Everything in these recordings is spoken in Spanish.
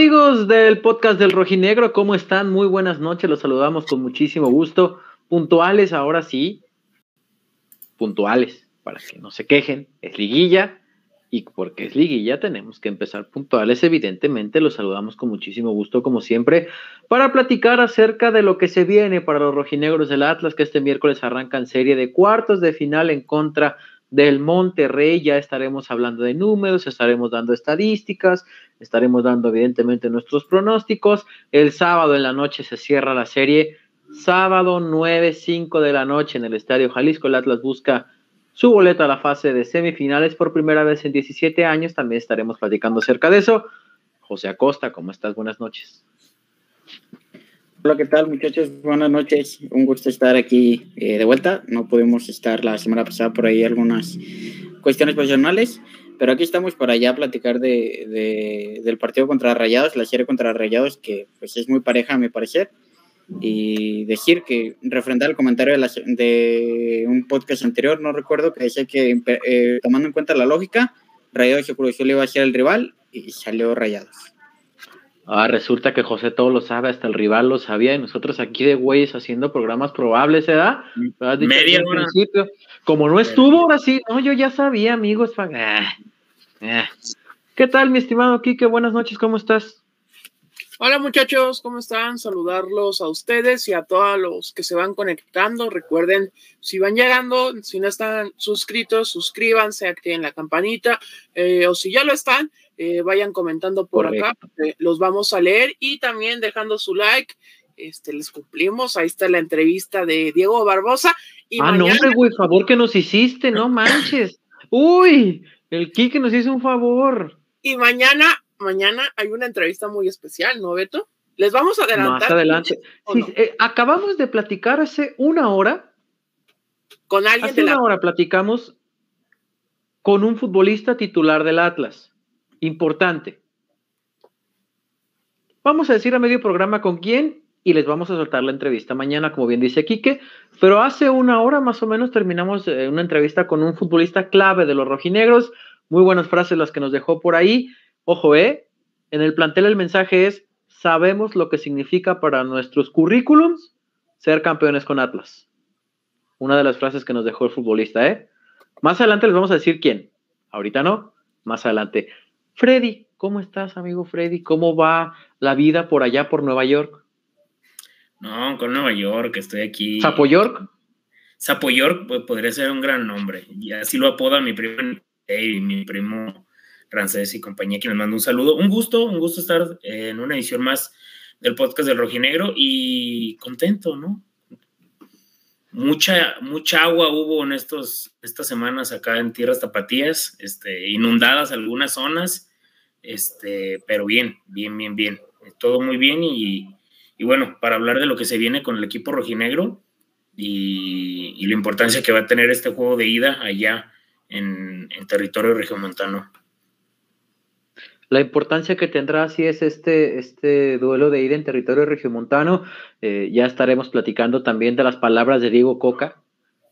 ¿Qué tal amigos del podcast del Rojinegro? ¿Cómo están? Muy buenas noches, los saludamos con muchísimo gusto. Puntuales, ahora sí, puntuales, para que no se quejen, es liguilla, y porque es liguilla tenemos que empezar puntuales, evidentemente, los saludamos con muchísimo gusto, como siempre, para platicar acerca de lo que se viene para los rojinegros del Atlas, que este miércoles arrancan serie de cuartos de final en contra del Monterrey, ya estaremos hablando de números, estaremos dando estadísticas, estaremos dando evidentemente nuestros pronósticos. El sábado en la noche se cierra la serie, sábado 9, 5 de la noche en el Estadio Jalisco, el Atlas busca su boleta a la fase de semifinales por primera vez en 17 años. También estaremos platicando acerca de eso. José Acosta, ¿cómo estás? Buenas noches. Hola, ¿qué tal muchachos? Buenas noches. Un gusto estar aquí eh, de vuelta. No pudimos estar la semana pasada por ahí algunas cuestiones personales, pero aquí estamos para ya platicar de, del partido contra Rayados, la serie contra Rayados, que pues es muy pareja a mi parecer y decir que refrendar el comentario de, un podcast anterior, no recuerdo, que decía que eh, tomando en cuenta la lógica, Rayados se le iba a ser el rival y salió Rayados. Ah, resulta que José todo lo sabe, hasta el rival lo sabía, y nosotros aquí de güeyes haciendo programas probables, ¿verdad? Media principio. Como no estuvo, ahora sí, no, yo ya sabía, amigos. Ah, ah. ¿Qué tal, mi estimado Kike? Buenas noches, ¿cómo estás? Hola muchachos, ¿cómo están? Saludarlos a ustedes y a todos los que se van conectando. Recuerden, si van llegando, si no están suscritos, suscríbanse, activen la campanita eh, o si ya lo están, eh, vayan comentando por acá, los vamos a leer y también dejando su like. Este, les cumplimos. Ahí está la entrevista de Diego Barbosa. Y ah, no, güey, favor que nos hiciste, no manches. Uy, el Kike nos hizo un favor. Y mañana mañana hay una entrevista muy especial, ¿no, Beto? Les vamos a adelantar. Más adelante. Sí, eh, acabamos de platicar hace una hora. Con alguien hace una hora platicamos con un futbolista titular del Atlas. Importante. Vamos a decir a medio programa con quién y les vamos a soltar la entrevista mañana, como bien dice Quique. Pero hace una hora más o menos terminamos eh, una entrevista con un futbolista clave de los rojinegros. Muy buenas frases las que nos dejó por ahí. Ojo, ¿eh? En el plantel el mensaje es, sabemos lo que significa para nuestros currículums ser campeones con Atlas. Una de las frases que nos dejó el futbolista, ¿eh? Más adelante les vamos a decir quién. Ahorita no, más adelante. Freddy, ¿cómo estás, amigo Freddy? ¿Cómo va la vida por allá, por Nueva York? No, con Nueva York, estoy aquí. ¿Sapo York? Sapo York pues, podría ser un gran nombre. Y así lo apoda mi primo, mi primo Rancés y compañía, que nos manda un saludo. Un gusto, un gusto estar en una edición más del podcast del Rojinegro y contento, ¿no? Mucha, mucha agua hubo en estos, estas semanas acá en tierras tapatías, este, inundadas algunas zonas, este, pero bien, bien, bien, bien. Todo muy bien y, bueno, para hablar de lo que se viene con el equipo rojinegro y, y la importancia que va a tener este juego de ida allá en, en territorio regiomontano la importancia que tendrá si es este, este duelo de ir en territorio regiomontano. Eh, ya estaremos platicando también de las palabras de Diego Coca.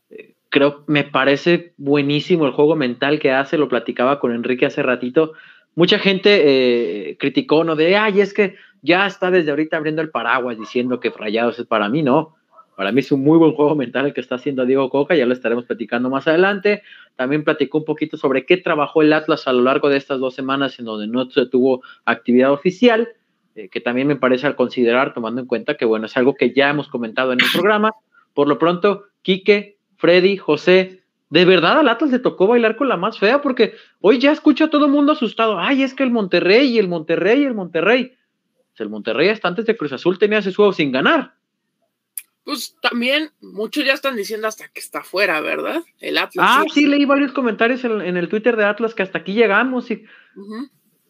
Eh, creo, me parece buenísimo el juego mental que hace, lo platicaba con Enrique hace ratito. Mucha gente eh, criticó, ¿no? De, ay, es que ya está desde ahorita abriendo el paraguas diciendo que Rayados es para mí, no. Para mí es un muy buen juego mental el que está haciendo Diego Coca, ya lo estaremos platicando más adelante. También platicó un poquito sobre qué trabajó el Atlas a lo largo de estas dos semanas en donde no se tuvo actividad oficial, eh, que también me parece al considerar, tomando en cuenta que, bueno, es algo que ya hemos comentado en el programa. Por lo pronto, Quique, Freddy, José, ¿de verdad al Atlas le tocó bailar con la más fea? Porque hoy ya escucho a todo el mundo asustado. Ay, es que el Monterrey y el Monterrey y el Monterrey. El Monterrey hasta antes de Cruz Azul tenía ese juego sin ganar pues también muchos ya están diciendo hasta que está fuera, ¿verdad? El Atlas. Ah, sí, leí varios comentarios en, el Twitter de Atlas que hasta aquí llegamos. Y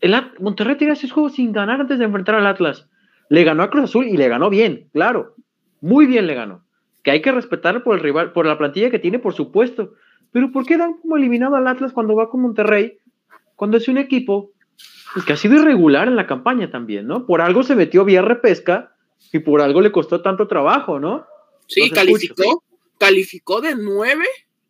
el Monterrey tiene ese juego sin ganar antes de enfrentar al Atlas. Le ganó a Cruz Azul y le ganó bien, claro. Muy bien le ganó. Que hay que respetar por el rival, por la plantilla que tiene, por supuesto. Pero ¿por qué dan como eliminado al Atlas cuando va con Monterrey? Cuando es un equipo pues, que ha sido irregular en la campaña también, ¿no? Por algo se metió vía repesca y por algo le costó tanto trabajo, ¿no? Sí, calificó, calificó de nueve,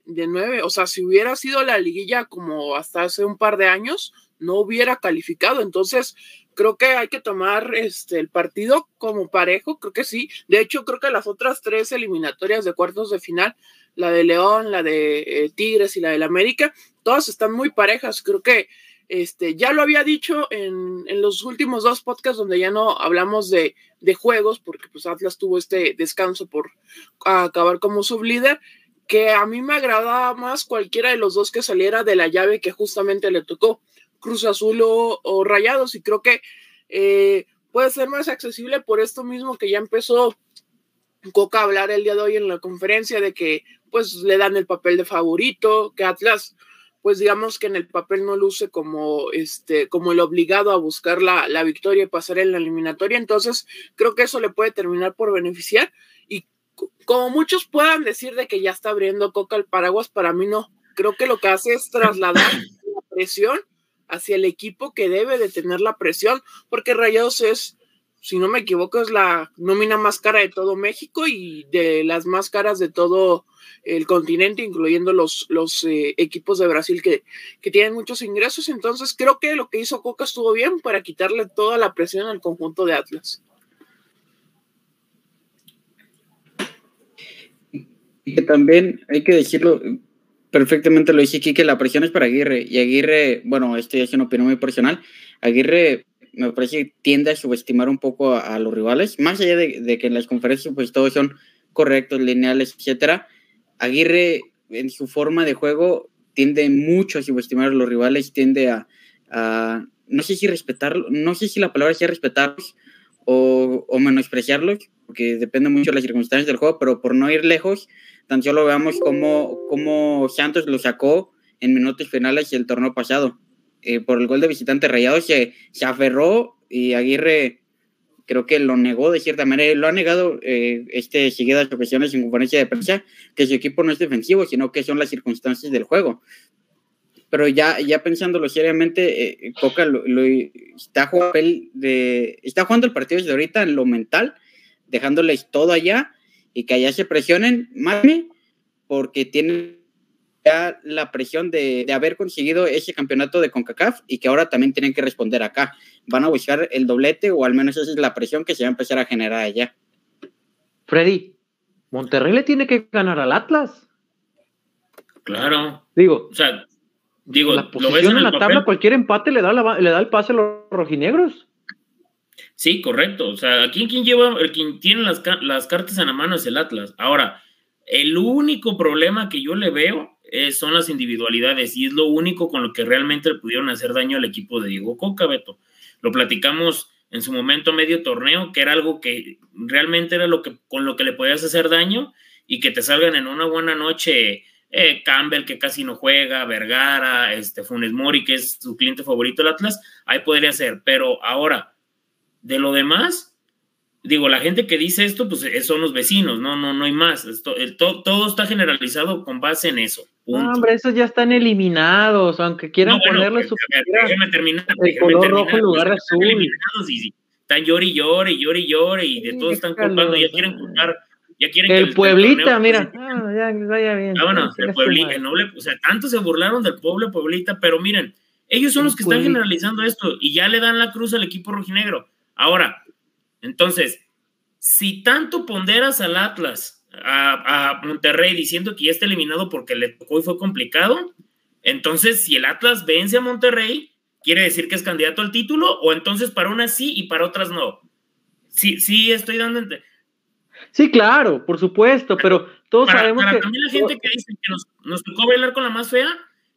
de nueve, o sea, si hubiera sido la liguilla como hasta hace un par de años, no hubiera calificado, entonces creo que hay que tomar este, el partido como parejo, creo que sí. De hecho, creo que las otras tres eliminatorias de cuartos de final, la de León, la de eh, Tigres y la del América, todas están muy parejas. Creo que este, ya lo había dicho en, en los últimos dos podcasts donde ya no hablamos de, de, juegos, porque pues Atlas tuvo este descanso por acabar como sublíder, que a mí me agradaba más cualquiera de los dos que saliera de la llave que justamente le tocó, Cruz Azul o, Rayados, y creo que eh, puede ser más accesible por esto mismo que ya empezó Coca a hablar el día de hoy en la conferencia de que pues le dan el papel de favorito, que Atlas pues digamos que en el papel no luce como este como el obligado a buscar la, la victoria y pasar en la eliminatoria. Entonces creo que eso le puede terminar por beneficiar. Y como muchos puedan decir de que ya está abriendo coca el paraguas para mí no. Creo que lo que hace es trasladar la presión hacia el equipo que debe de tener la presión porque Rayados es si no me equivoco, es la nómina más cara de todo México y de las más caras de todo el continente, incluyendo los, los eh, equipos de Brasil que, que, tienen muchos ingresos. Entonces, creo que lo que hizo Coca estuvo bien para quitarle toda la presión al conjunto de Atlas. Y que también hay que decirlo, perfectamente lo dice aquí, que la presión es para Aguirre. Y Aguirre, bueno, esto ya es una opinión muy personal. Aguirre me parece que tiende a subestimar un poco a, los rivales, más allá de, que en las conferencias pues todos son correctos, lineales, etcétera. Aguirre en su forma de juego tiende mucho a subestimar a los rivales, tiende a, no sé si respetarlos, no sé si la palabra sea respetarlos o, o, menospreciarlos, porque depende mucho de las circunstancias del juego, pero por no ir lejos, tan solo veamos cómo, cómo Santos lo sacó en minutos finales el torneo pasado eh, por el gol de visitante Rayado se, se aferró y Aguirre creo que lo negó de cierta manera, lo ha negado eh, este seguidas ocasiones en conferencia de prensa, que su equipo no es defensivo, sino que son las circunstancias del juego. Pero ya, ya pensándolo seriamente, eh, Coca lo, lo, está, jugando de, está jugando el partido desde ahorita en lo mental, dejándoles todo allá y que allá se presionen más porque tienen ya la presión de, de, haber conseguido ese campeonato de CONCACAF y que ahora también tienen que responder acá. Van a buscar el doblete o al menos esa es la presión que se va a empezar a generar allá. Freddy, Monterrey le tiene que ganar al Atlas. Claro. Digo, o sea, digo, la posición en, en la papel? tabla, cualquier empate le da, la, le da el pase a los rojinegros. Sí, correcto. O sea, aquí quien lleva, el quien tiene las, las cartas en la mano es el Atlas. Ahora, el único problema que yo le veo eh, son las individualidades y es lo único con lo que realmente pudieron hacer daño al equipo de Diego Coca, Beto. Lo platicamos en su momento medio torneo, que era algo que realmente era lo que, con lo que le podías hacer daño y que te salgan en una buena noche eh, Campbell, que casi no juega, Vergara, este, Funes Mori, que es su cliente favorito del Atlas, ahí podría ser. Pero ahora, de lo demás, digo, la gente que dice esto, pues eh, son los vecinos, no, no, no hay más. Esto, el, to, todo está generalizado con base en eso. No, hombre, esos ya están eliminados, aunque quieran no, bueno, ponerle su déjeme terminar, el déjeme color terminar, rojo en lugar de azul. Eliminados y, están llori y llore, y llori y llore, y de sí, todo están culpando, ya quieren culpar. Ya quieren el, que Pueblita, torneo, mira, ah, ya, vaya bien. Ah, bueno, el Pueblita, el noble, o sea, tanto se burlaron del pueblo Pueblita, pero miren, ellos son los que están generalizando esto y ya le dan la cruz al equipo rojinegro. Ahora, entonces, si tanto ponderas al Atlas, a, a, Monterrey, diciendo que ya está eliminado porque le tocó y fue complicado, entonces si el Atlas vence a Monterrey, ¿quiere decir que es candidato al título? ¿O entonces para unas sí y para otras no? Sí, sí, estoy dando... Sí, claro, por supuesto, pero todos para, sabemos para que... también la gente que dice que nos, nos tocó bailar con la más fea,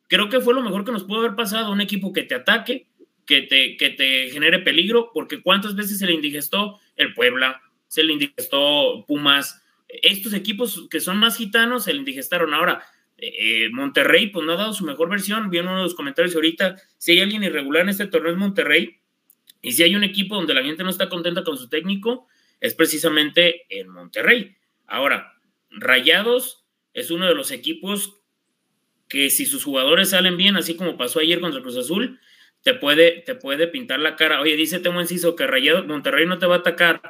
creo que fue lo mejor que nos pudo haber pasado, un equipo que te ataque, que te, que te genere peligro, porque cuántas veces se le indigestó el Puebla, se le indigestó Pumas. Estos equipos que son más gitanos se le indigestaron. Ahora, eh, Monterrey, pues no ha dado su mejor versión. Vi en uno de los comentarios ahorita, si hay alguien irregular en este torneo es Monterrey. Y si hay un equipo donde la gente no está contenta con su técnico, es precisamente en Monterrey. Ahora, Rayados es uno de los equipos que si sus jugadores salen bien, así como pasó ayer contra Cruz Azul, te puede, te puede pintar la cara. Oye, dice Temo Enciso que Rayados, Monterrey no te va a atacar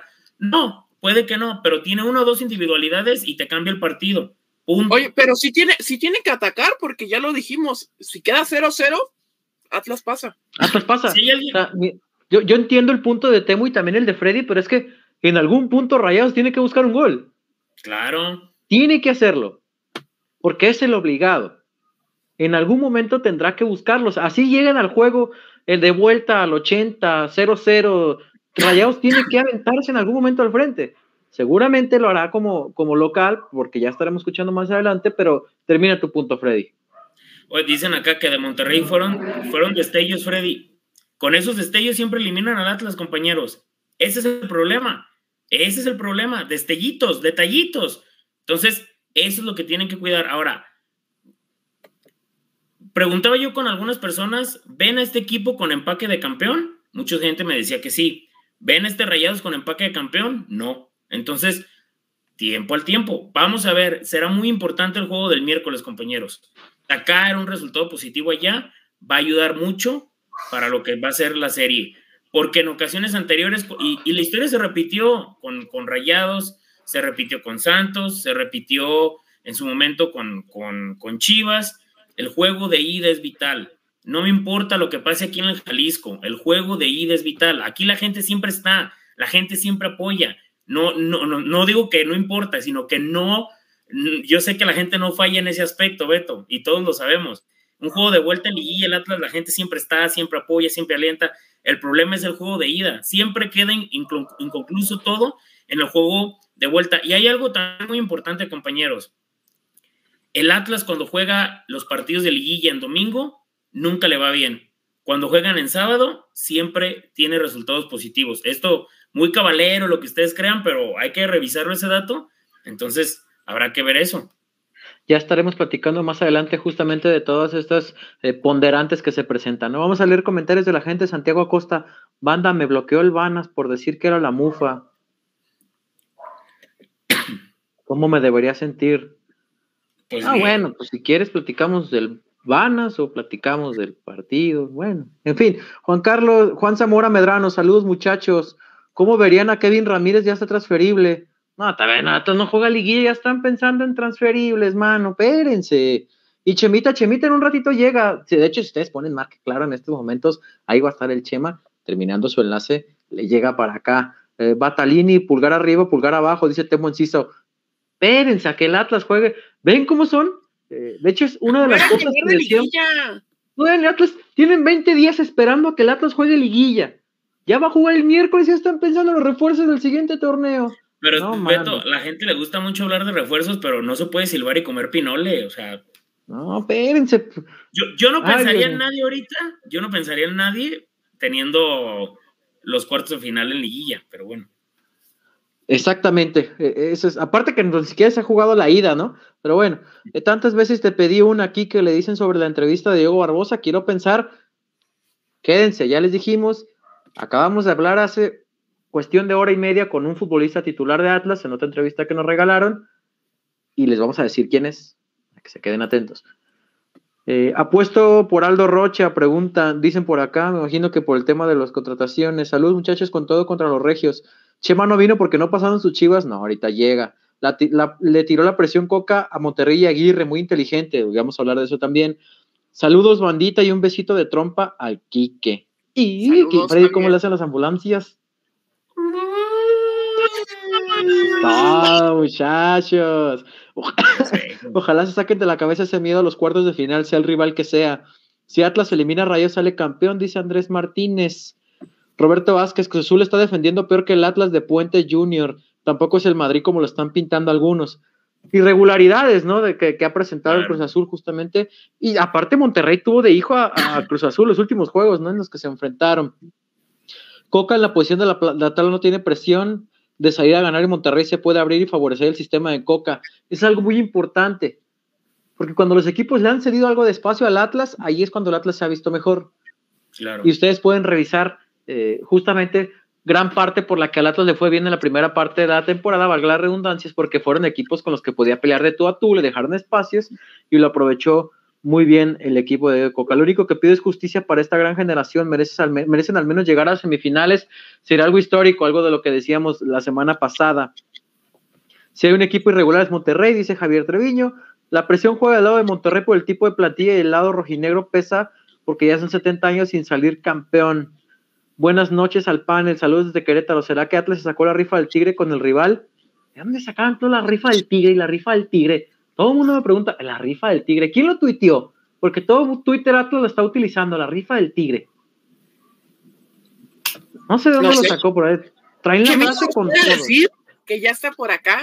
no, puede que no, pero tiene una o dos individualidades y te cambia el partido. Punto. Oye, pero si tiene, si tiene que atacar, porque ya lo dijimos, si queda 0-0, Atlas pasa. Atlas pasa. Si hay alguien, o sea, yo, yo entiendo el punto de Temo y también el de Freddy, pero es que en algún punto Rayados tiene que buscar un gol. Claro. Tiene que hacerlo, porque es el obligado. En algún momento tendrá que buscarlos. Así llegan al juego, el de vuelta al 80, 0-0. Rayados tiene que aventarse en algún momento al frente. Seguramente lo hará como, como local, porque ya estaremos escuchando más adelante, pero termina tu punto, Freddy. Oye, dicen acá que de Monterrey fueron, fueron destellos, Freddy. Con esos destellos siempre eliminan al Atlas, compañeros. Ese es el problema. Ese es el problema. Destellitos, detallitos. Entonces, eso es lo que tienen que cuidar. Ahora, preguntaba yo con algunas personas, ¿ven a este equipo con empaque de campeón? Mucha gente me decía que sí. ¿Ven a este Rayados con empaque de campeón? No. Entonces, tiempo al tiempo. Vamos a ver, será muy importante el juego del miércoles, compañeros. Sacar un resultado positivo allá va a ayudar mucho para lo que va a ser la serie. Porque en ocasiones anteriores, y, la historia se repitió con, con, Rayados, se repitió con Santos, se repitió en su momento con, con, con Chivas. El juego de ida es vital. No me importa lo que pase aquí en el Jalisco, el juego de ida es vital. Aquí la gente siempre está, la gente siempre apoya. No, no, no, digo que no importa, sino que no, yo sé que la gente no falla en ese aspecto, Beto, y todos lo sabemos. Un juego de vuelta en liguilla, el Atlas, la gente siempre está, siempre apoya, siempre alienta. El problema es el juego de ida. Siempre queda inconcluso todo en el juego de vuelta. Y hay algo también muy importante, compañeros. El Atlas cuando juega los partidos de liguilla en domingo, nunca le va bien. Cuando juegan en sábado, siempre tiene resultados positivos. Esto muy cabalero, lo que ustedes crean, pero hay que revisarlo ese dato. Entonces, habrá que ver eso. Ya estaremos platicando más adelante justamente de todas estas eh, ponderantes que se presentan. ¿no? Vamos a leer comentarios de la gente. Santiago Acosta, banda, me bloqueó el Vanas por decir que era la mufa. ¿Cómo me debería sentir? Pues ah, bueno, pues si quieres platicamos del Vanas o platicamos del partido. Bueno, en fin, Juan Carlos, Juan Zamora Medrano, saludos muchachos. ¿Cómo verían a Kevin Ramírez ya está transferible? No, también no juega liguilla, ya están pensando en transferibles, mano, espérense. Y Chemita, Chemita en un ratito llega. De hecho, si ustedes ponen marca claro en estos momentos, ahí va a estar el Chema, terminando su enlace, le llega para acá. Eh, Batalini, pulgar arriba, pulgar abajo, dice Temo Enciso. Espérense a que el Atlas juegue. ¿Ven cómo son? Eh, de hecho, es una de las cosas que decían. el Atlas, tienen 20 días esperando a que el Atlas juegue liguilla. Ya va a jugar el miércoles, ya están pensando en los refuerzos del siguiente torneo. Pero, Beto, la gente le gusta mucho hablar de refuerzos, pero no se puede silbar y comer pinole, o sea. No, espérense. Yo, yo no pensaría en nadie ahorita, yo no pensaría en nadie teniendo los cuartos de final en liguilla, pero bueno. Exactamente, e, eso es, aparte que ni siquiera se ha jugado la ida, ¿no? Pero bueno, eh, tantas veces te pedí una aquí que le dicen sobre la entrevista de Diego Barbosa, quiero pensar, quédense, ya les dijimos, Acabamos de hablar hace cuestión de hora y media con un futbolista titular de Atlas en otra entrevista que nos regalaron y les vamos a decir quién es, que se queden atentos. Eh, apuesto por Aldo Rocha, preguntan, dicen por acá, me imagino que por el tema de las contrataciones. Salud, muchachos, con todo contra los regios. Chema no vino porque no pasaron sus chivas. No, ahorita llega. le tiró la presión Coca a Monterrey y Aguirre, muy inteligente. Vamos a hablar de eso también. Saludos, bandita, y un besito de trompa al Quique. Y ¿cómo le hacen las ambulancias? muchachos. Ojalá, se saquen de la cabeza ese miedo a los cuartos de final, sea el rival que sea. Si Atlas elimina a Rayos, sale campeón, dice Andrés Martínez. Roberto Vázquez, Cruz Azul está defendiendo peor que el Atlas de Puente Junior. Tampoco es el Madrid como lo están pintando algunos. Irregularidades, ¿no? De que, ha presentado el Cruz Azul justamente. Y aparte Monterrey tuvo de hijo a, Cruz Azul los últimos juegos, ¿no? En los que se enfrentaron. Coca en la posición de la, la tabla no tiene presión de salir a ganar y Monterrey se puede abrir y favorecer el sistema de Coca. Es algo muy importante. Porque cuando los equipos le han cedido algo de espacio al Atlas, ahí es cuando el Atlas se ha visto mejor. Y ustedes pueden revisar eh, justamente gran parte por la que al Atlas le fue bien en la primera parte de la temporada, valga la redundancia, es porque fueron equipos con los que podía pelear de tú a tú, le dejaron espacios y lo aprovechó muy bien el equipo de Coca. Lo único que pido es justicia para esta gran generación, al, merecen al menos llegar a semifinales, sería algo histórico, algo de lo que decíamos la semana pasada. Si hay un equipo irregular es Monterrey, dice Javier Treviño. La presión juega del lado de Monterrey por el tipo de plantilla y el lado rojinegro pesa porque ya son 70 años sin salir campeón. Buenas noches al panel, saludos desde Querétaro. ¿Será que Atlas se sacó la rifa del Tigre con el rival? ¿De dónde sacaban toda la rifa del Tigre y la rifa del Tigre? Todo el mundo me pregunta, la rifa del Tigre, ¿quién lo tuiteó? Porque todo Twitter Atlas lo está utilizando, la rifa del Tigre. No sé de dónde lo sacó por ahí. Traen la frase con todo. decir que ya está por acá.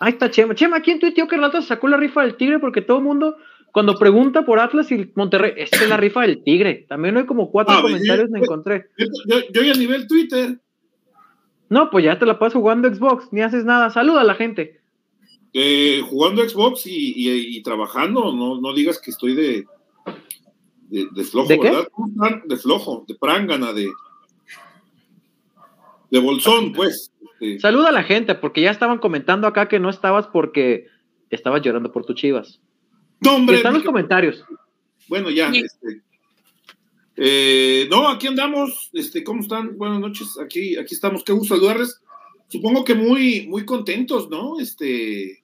Ahí está Chema. Chema, ¿quién tuiteó que el Atlas sacó la rifa del Tigre? Porque todo el mundo, cuando pregunta por Atlas y Monterrey, esta es la rifa del Tigre. También hay como cuatro Ah, comentarios yo- me encontré. Yo, yo, yo ya a nivel Twitter, No, pues ya te la pasas jugando Xbox, ni haces nada. Saluda a la gente. eh, jugando Xbox y, y- y trabajando, no, no digas que estoy de, de, de flojo, ¿De qué? ¿verdad? ¿Cómo están? De flojo, de prángana, de, de bolsón, pues. Este, Saluda a la gente, porque ya estaban comentando acá que no estabas porque estabas llorando por tus chivas. No, hombre, Están los comentarios. bueno, ya. Sí. Este, eh, no, aquí andamos. Este, ¿Cómo están? Buenas noches. Aquí, aquí estamos. Qué gusto saludarles. Supongo que muy, muy contentos, ¿no? Este.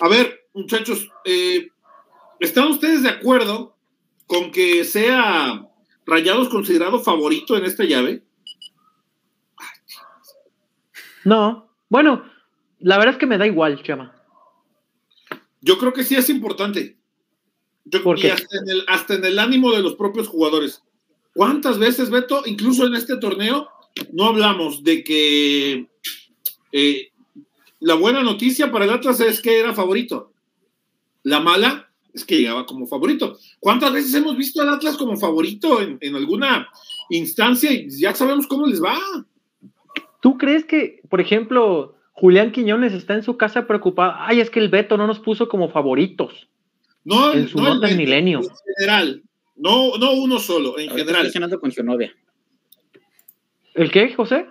A ver, muchachos, eh, ¿están ustedes de acuerdo con que sea Rayados considerado favorito en esta llave? No. Bueno, la verdad es que me da igual, Chema. Yo creo que sí es importante. Yo, ¿Por y qué? hasta en, el, hasta en el ánimo de los propios jugadores. ¿Cuántas veces, Beto, incluso en este torneo, no hablamos de que eh, la buena noticia para el Atlas es que era favorito? La mala es que llegaba como favorito. ¿Cuántas veces hemos visto al Atlas como favorito en, en alguna instancia y ya sabemos cómo les va? ¿Tú crees que, por ejemplo, Julián Quiñones está en su casa preocupado? Ay, es que el Beto no nos puso como favoritos. No, En su no nota en Milenio. En general. No, no uno solo, en Ahorita general. Está cenando con su novia. ¿El qué, José?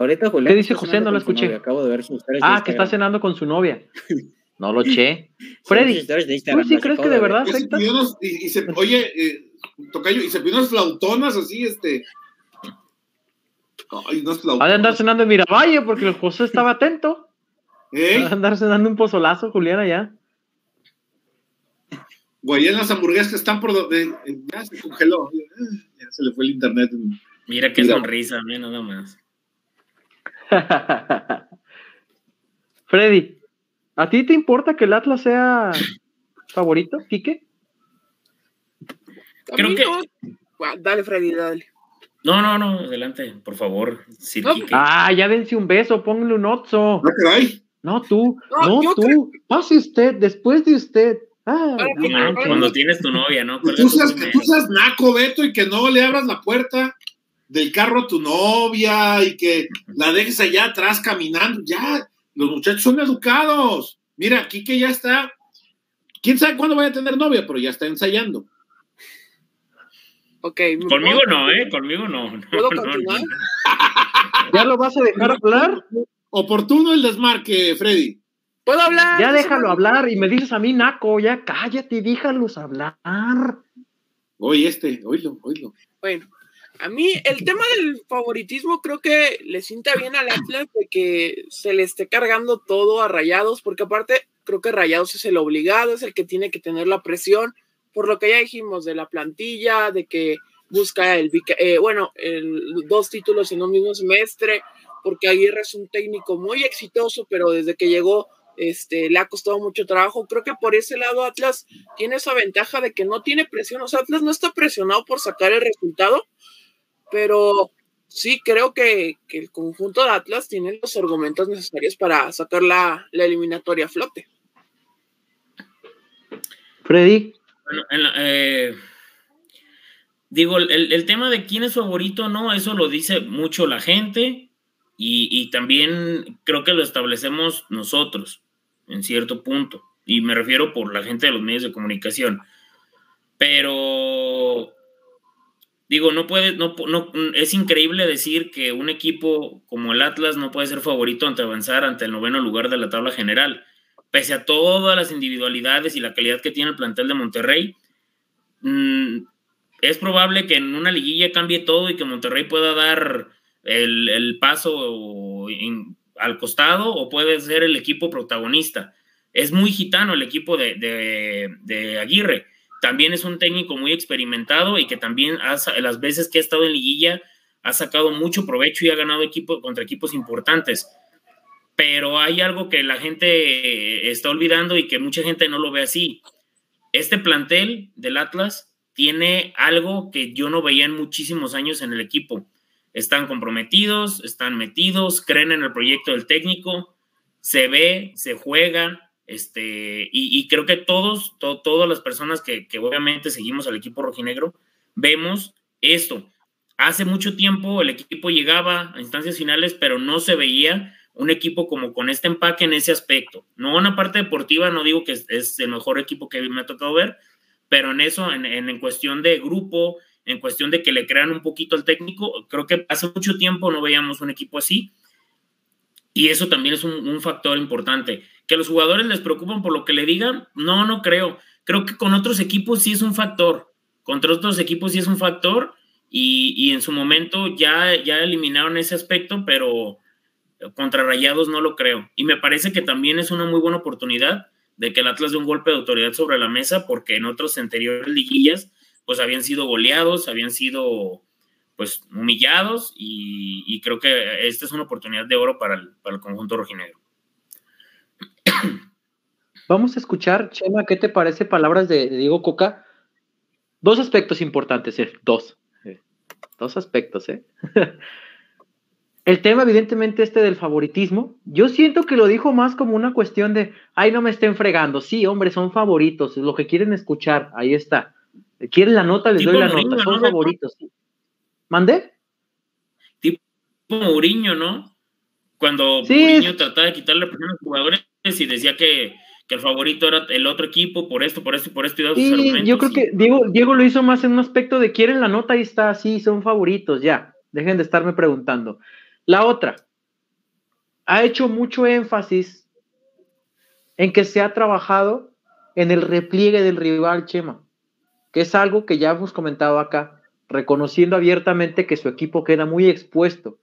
Ahorita Julián ¿Qué dice José? No lo escuché. Acabo de ver sus Ah, que está cenando con su novia. No lo che. Freddy, ¿tú sí crees que de ver. verdad afecta? y, y se, oye, eh, Tocayo, y se pidió unas flautonas así, este. Ay, unas Ha flautonas. de andar cenando en Miravalle porque el José estaba atento. ¿Eh? Ha de andar cenando un pozolazo, Julián, allá. Güey, en las hamburguesas que están por donde. Ya se congeló. Ya se le fue el internet. Mira qué Mira. sonrisa, ve nada más. Freddy, ¿a ti te importa que el Atlas sea favorito, Quique? Creo que- no. Bueno, Dale, Freddy, dale. No, no, no, adelante, por favor. Sir No, Quique. Ah, ya dense un beso, pónganle un otso. Ah, caray. No, tú, No, no, tú. Pase usted, después de usted. Ah, Ahora no Cuando- tienes tu novia, ¿no? Que ¿Cuál tú, seas, tú seas naco, Beto, y que no le abras la puerta del carro a tu novia y que la dejes allá atrás caminando. Ya, los muchachos son educados. Mira, aquí que ya está. Quién sabe cuándo vaya a tener novia, pero ya está ensayando. Ok. ¿me Conmigo puedo- no, ¿eh? Conmigo no. no, ¿Puedo no, continuar? no. ¿Ya lo vas a dejar hablar? Oportuno el desmarque, Freddy. ¿Puedo hablar? Ya déjalo hablar y me dices a mí, Naco, ya cállate y déjalos hablar. Oye, este, oílo, oílo. Bueno, a mí el tema del favoritismo creo que le sienta bien al Atlas de que se le esté cargando todo a Rayados, porque aparte creo que Rayados es el obligado, es el que tiene que tener la presión, por lo que ya dijimos de la plantilla, de que busca el, eh, bueno, el, dos títulos en un mismo semestre, porque Aguirre es un técnico muy exitoso, pero desde que llegó este, le ha costado mucho trabajo. Creo que por ese lado Atlas tiene esa ventaja de que no tiene presión. O sea, Atlas no está presionado por sacar el resultado, pero sí creo que, que el conjunto de Atlas tiene los argumentos necesarios para sacar la, la eliminatoria a flote. Freddy, Bueno, en la- eh, digo, el, tema de quién es favorito, no, eso lo dice mucho la gente y, y también creo que lo establecemos nosotros en cierto punto. Y me refiero por la gente de los medios de comunicación. Pero digo, no puede, no, no, es increíble decir que un equipo como el Atlas no puede ser favorito ante avanzar ante el noveno lugar de la tabla general. Pese a todas las individualidades y la calidad que tiene el plantel de Monterrey, mm, es probable que en una liguilla cambie todo y que Monterrey pueda dar el, paso al costado o puede ser el equipo protagonista. Es muy gitano el equipo de Aguirre, también es un técnico muy experimentado y que también las veces que ha estado en liguilla ha sacado mucho provecho y ha ganado equipo, contra equipos importantes. Pero hay algo que la gente está olvidando y que mucha gente no lo ve así. Este plantel del Atlas tiene algo que yo no veía en muchísimos años en el equipo. Están comprometidos, están metidos, creen en el proyecto del técnico, se ve, se juega, este, y, creo que todos, todas las personas que, que, obviamente seguimos al equipo rojinegro, vemos esto. Hace mucho tiempo el equipo llegaba a instancias finales, pero no se veía un equipo como con este empaque en ese aspecto. No en la parte deportiva, no digo que es, el mejor equipo que me ha tocado ver, pero en eso, en, en, en, cuestión de grupo, en cuestión de que le crean un poquito al técnico, creo que hace mucho tiempo no veíamos un equipo así. Y eso también es un, factor importante que los jugadores les preocupan por lo que le digan, no, no creo. Creo que con otros equipos sí es un factor. Contra otros equipos sí es un factor y, en su momento ya, ya eliminaron ese aspecto, pero contra Rayados no lo creo. Y me parece que también es una muy buena oportunidad de que el Atlas dé un golpe de autoridad sobre la mesa, porque en otros anteriores liguillas, pues habían sido goleados, habían sido pues humillados y, creo que esta es una oportunidad de oro para el, para el conjunto rojinegro. Vamos a escuchar, Chema, ¿qué te parece palabras de, Diego Coca? Dos aspectos importantes, eh, dos. Eh, dos aspectos, ¿eh? El tema, evidentemente, este del favoritismo, yo siento que lo dijo más como una cuestión de, ay, no me estén fregando. Sí, hombre, son favoritos, lo que quieren escuchar, ahí está. ¿Quieren la nota? Les doy la nota, son favoritos. ¿Mandé? Tipo Mourinho, ¿no? Cuando Mourinho trataba de quitarle a los jugadores y decía que, el favorito era el otro equipo por esto, por esto, por esto y Yo creo que Diego, Diego lo hizo más en un aspecto de quieren la nota, ahí está, sí, son favoritos, ya. Dejen de estarme preguntando. La otra, ha hecho mucho énfasis en que se ha trabajado en el repliegue del rival Chema, que es algo que ya hemos comentado acá, reconociendo abiertamente que su equipo queda muy expuesto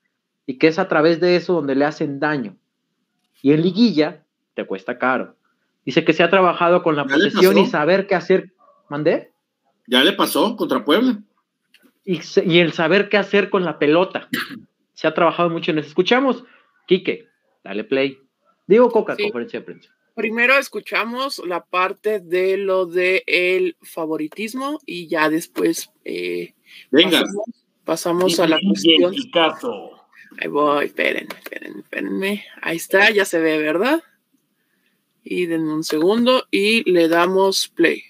y que es a través de eso donde le hacen daño. Y en liguilla te cuesta caro. Dice que se ha trabajado con la posesión y saber qué hacer. ¿Mandé? Ya le pasó contra Puebla. Y, y, el saber qué hacer con la pelota. Se ha trabajado mucho en eso. Escuchamos, Quique, dale play. Digo Coca, conferencia de prensa. Primero escuchamos la parte de lo de el favoritismo y ya después eh, Venga. pasamos, a la cuestión. Ahí voy, esperen, esperen, espérenme. Ahí está, ya se ve, ¿verdad? y denme un segundo y le damos play.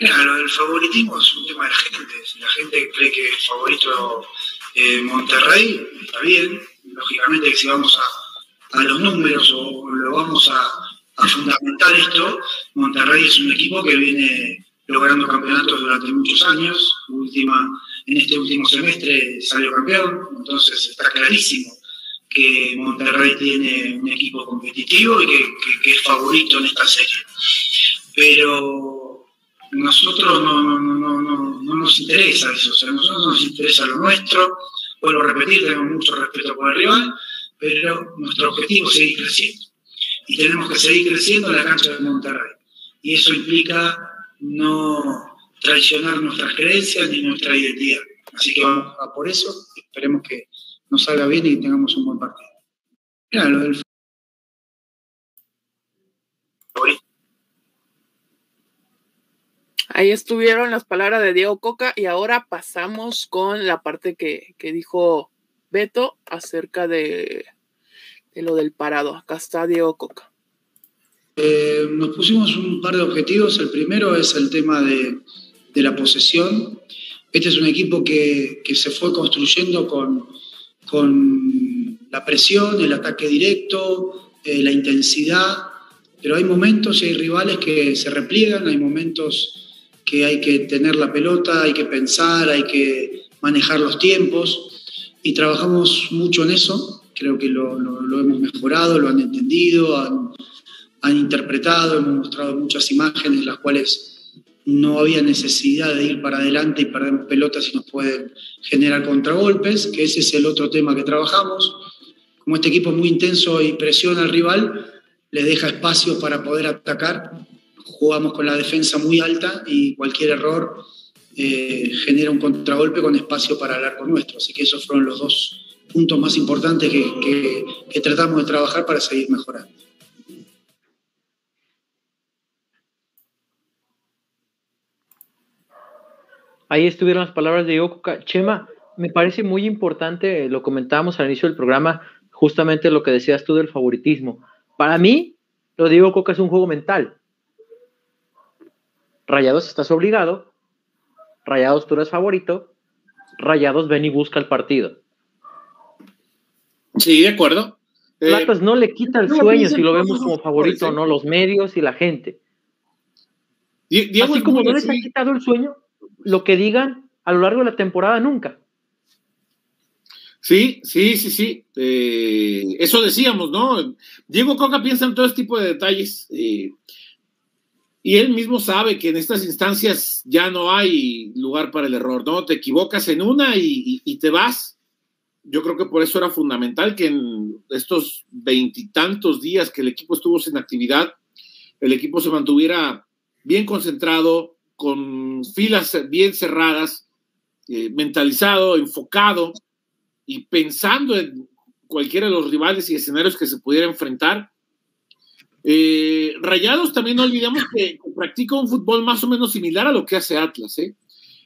Mira, lo del favoritismo es un tema de la gente. Si la gente cree que es favorito eh, Monterrey, está bien. Lógicamente si vamos a, a los números o lo vamos a, a, fundamentar esto, Monterrey es un equipo que viene logrando campeonatos durante muchos años. Última, en este último semestre salió campeón, entonces está clarísimo que Monterrey tiene un equipo competitivo y que, es favorito en esta serie. Pero nosotros no, no, nos interesa eso, o sea, a nosotros nos interesa lo nuestro, vuelvo a repetir, tenemos mucho respeto por el rival, pero nuestro objetivo es seguir creciendo. Y tenemos que seguir creciendo en la cancha de Monterrey. Y eso implica no traicionar nuestras creencias ni nuestra identidad. Así que vamos a por eso, esperemos que nos salga bien y tengamos un buen partido. Mira, lo Ahí estuvieron las palabras de Diego Coca y ahora pasamos con la parte que, dijo Beto acerca de, lo del parado. Acá está Diego Coca. Eh, nos pusimos un par de objetivos. El primero es el tema de, la posesión. Este es un equipo que se fue construyendo con, con la presión, el ataque directo, eh, la intensidad, pero hay momentos y hay rivales que se repliegan, hay momentos que hay que tener la pelota, hay que pensar, hay que manejar los tiempos y trabajamos mucho en eso, creo que lo, hemos mejorado, lo han entendido, han, interpretado, hemos mostrado muchas imágenes, las cuales no había necesidad de ir para adelante y perdemos pelotas y nos pueden generar contragolpes, que ese es el otro tema que trabajamos. Como este equipo es muy intenso y presiona al rival, le deja espacio para poder atacar jugamos con la defensa muy alta y cualquier error eh, genera un contragolpe con espacio para el arco nuestro. Así que esos fueron los dos puntos más importantes que, tratamos de trabajar para seguir mejorando. Ahí estuvieron las palabras de Diego Chema, me parece muy importante, lo comentábamos al inicio del programa, justamente lo que decías tú del favoritismo. Para mí, lo digo Coca es un juego mental. Rayados estás obligado, Rayados tú eres favorito, Rayados ven y busca el partido. Sí, de acuerdo. Eh, no le quita el sueño si lo vemos como favorito o no, los medios y la gente. Diego Así como no les ha quitado el sueño, lo que digan a lo largo de la temporada nunca. Sí, sí, sí, sí. Eh, eso decíamos, ¿no? Diego Coca piensa en todo este tipo de detalles. Eh, y él mismo sabe que en estas instancias ya no hay lugar para el error, ¿no? Te equivocas en una y, te vas. Yo creo que por eso era fundamental que en estos veintitantos días que el equipo estuvo sin actividad, el equipo se mantuviera bien concentrado, con filas bien cerradas, eh, mentalizado, enfocado y pensando en cualquiera de los rivales y escenarios que se pudiera enfrentar. Eh, Rayados también no olvidemos que, practica un fútbol más o menos similar a lo que hace Atlas, ¿eh?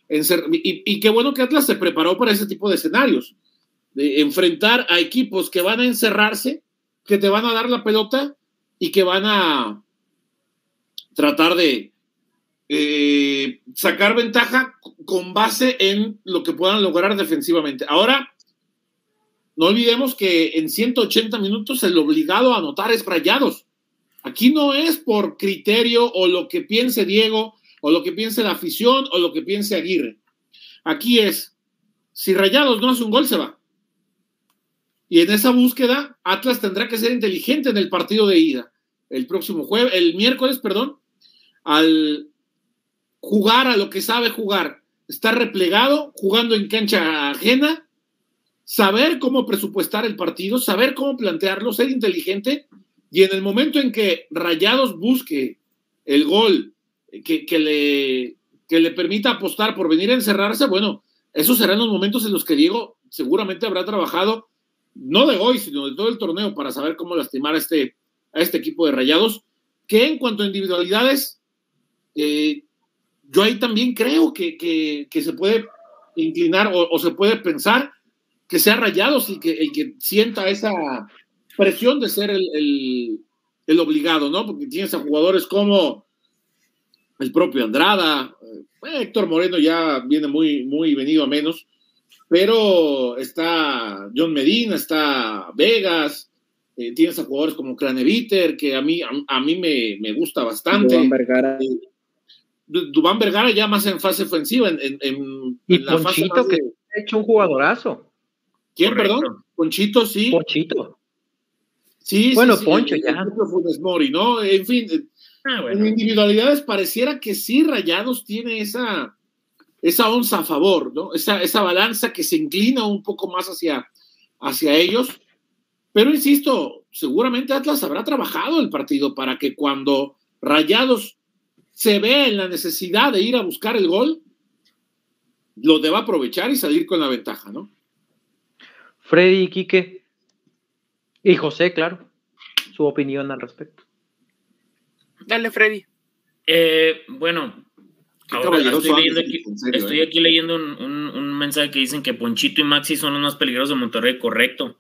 y, qué bueno que Atlas se preparó para ese tipo de escenarios, de enfrentar a equipos que van a encerrarse, que te van a dar la pelota y que van a tratar de, eh, sacar ventaja con base en lo que puedan lograr defensivamente. Ahora, no olvidemos que en 180 minutos el obligado a anotar es Rayados. Aquí no es por criterio o lo que piense Diego o lo que piense la afición o lo que piense Aguirre. Aquí es, si Rayados no hace un gol, se va. Y en esa búsqueda, Atlas tendrá que ser inteligente en el partido de ida. El próximo jueves, el miércoles, perdón, al jugar a lo que sabe jugar, estar replegado, jugando en cancha ajena, saber cómo presupuestar el partido, saber cómo plantearlo, ser inteligente y en el momento en que Rayados busque el gol que, le, que le permita apostar por venir a encerrarse, bueno, esos serán los momentos en los que Diego seguramente habrá trabajado, no de hoy, sino de todo el torneo, para saber cómo lastimar a este, a este equipo de Rayados, que en cuanto a individualidades, eh, yo ahí también creo que, se puede inclinar o, se puede pensar que sea Rayados y que, que sienta esa presión de ser el, obligado, ¿no? Porque tienes a jugadores como el propio Andrada, eh, Héctor Moreno ya viene muy, muy venido a menos, pero está John Medina, está Vegas, eh, tienes a jugadores como Craneviter, que a mí, a, mí me, gusta bastante. Dubán Vergara ya más en fase ofensiva. En, en, y Ponchito, que ha hecho un jugadorazo. ¿Quién, perdón? Ponchito, sí. Ponchito. Sí, bueno, sí, Poncho ya. Mori, ¿no? En fin, ah, en individualidades pareciera que sí Rayados tiene esa, esa onza a favor, ¿no? Esa, esa balanza que se inclina un poco más hacia, hacia ellos. Pero insisto, seguramente Atlas habrá trabajado el partido para que cuando Rayados se ve en la necesidad de ir a buscar el gol, lo deba aprovechar y salir con la ventaja, ¿no? Freddy y Quique, y José, claro, su opinión al respecto. Dale, Freddy. Eh, bueno, estoy, aquí, leyendo un, mensaje que dicen que Ponchito y Maxi son los más peligrosos de Monterrey, correcto.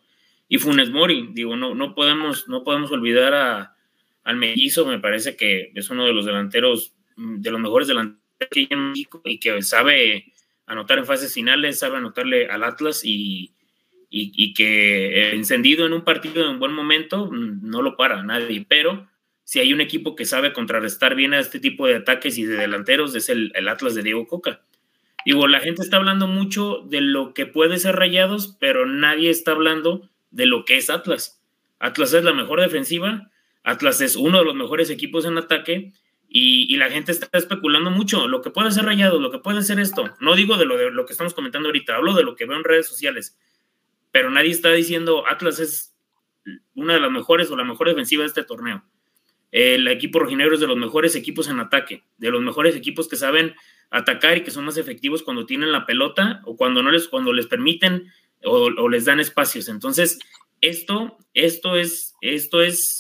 Y Funes Mori, digo, no, no, podemos, no podemos olvidar a, al mellizo, me parece que es uno de los delanteros, mm, de los mejores delanteros que hay en México y que sabe anotar en fases finales, sabe anotarle al Atlas y, y, que encendido en un partido en un buen momento mm, no lo para nadie, pero si hay un equipo que sabe contrarrestar bien a este tipo de ataques y de delanteros es el, el Atlas de Diego Coca. Digo, la gente está hablando mucho de lo que puede ser Rayados, pero nadie está hablando de lo que es Atlas. Atlas es la mejor defensiva, Atlas es uno de los mejores equipos en ataque y, la gente está especulando mucho. Lo que puede ser rayado, lo que puede ser esto. No digo de lo, de lo que estamos comentando ahorita, hablo de lo que veo en redes sociales. Pero nadie está diciendo Atlas es una de las mejores o la mejor defensiva de este torneo. el equipo rojinegro es de los mejores equipos en ataque, de los mejores equipos que saben atacar y que son más efectivos cuando tienen la pelota o cuando no les, cuando les permiten o, les dan espacios. Entonces, esto, esto es, esto es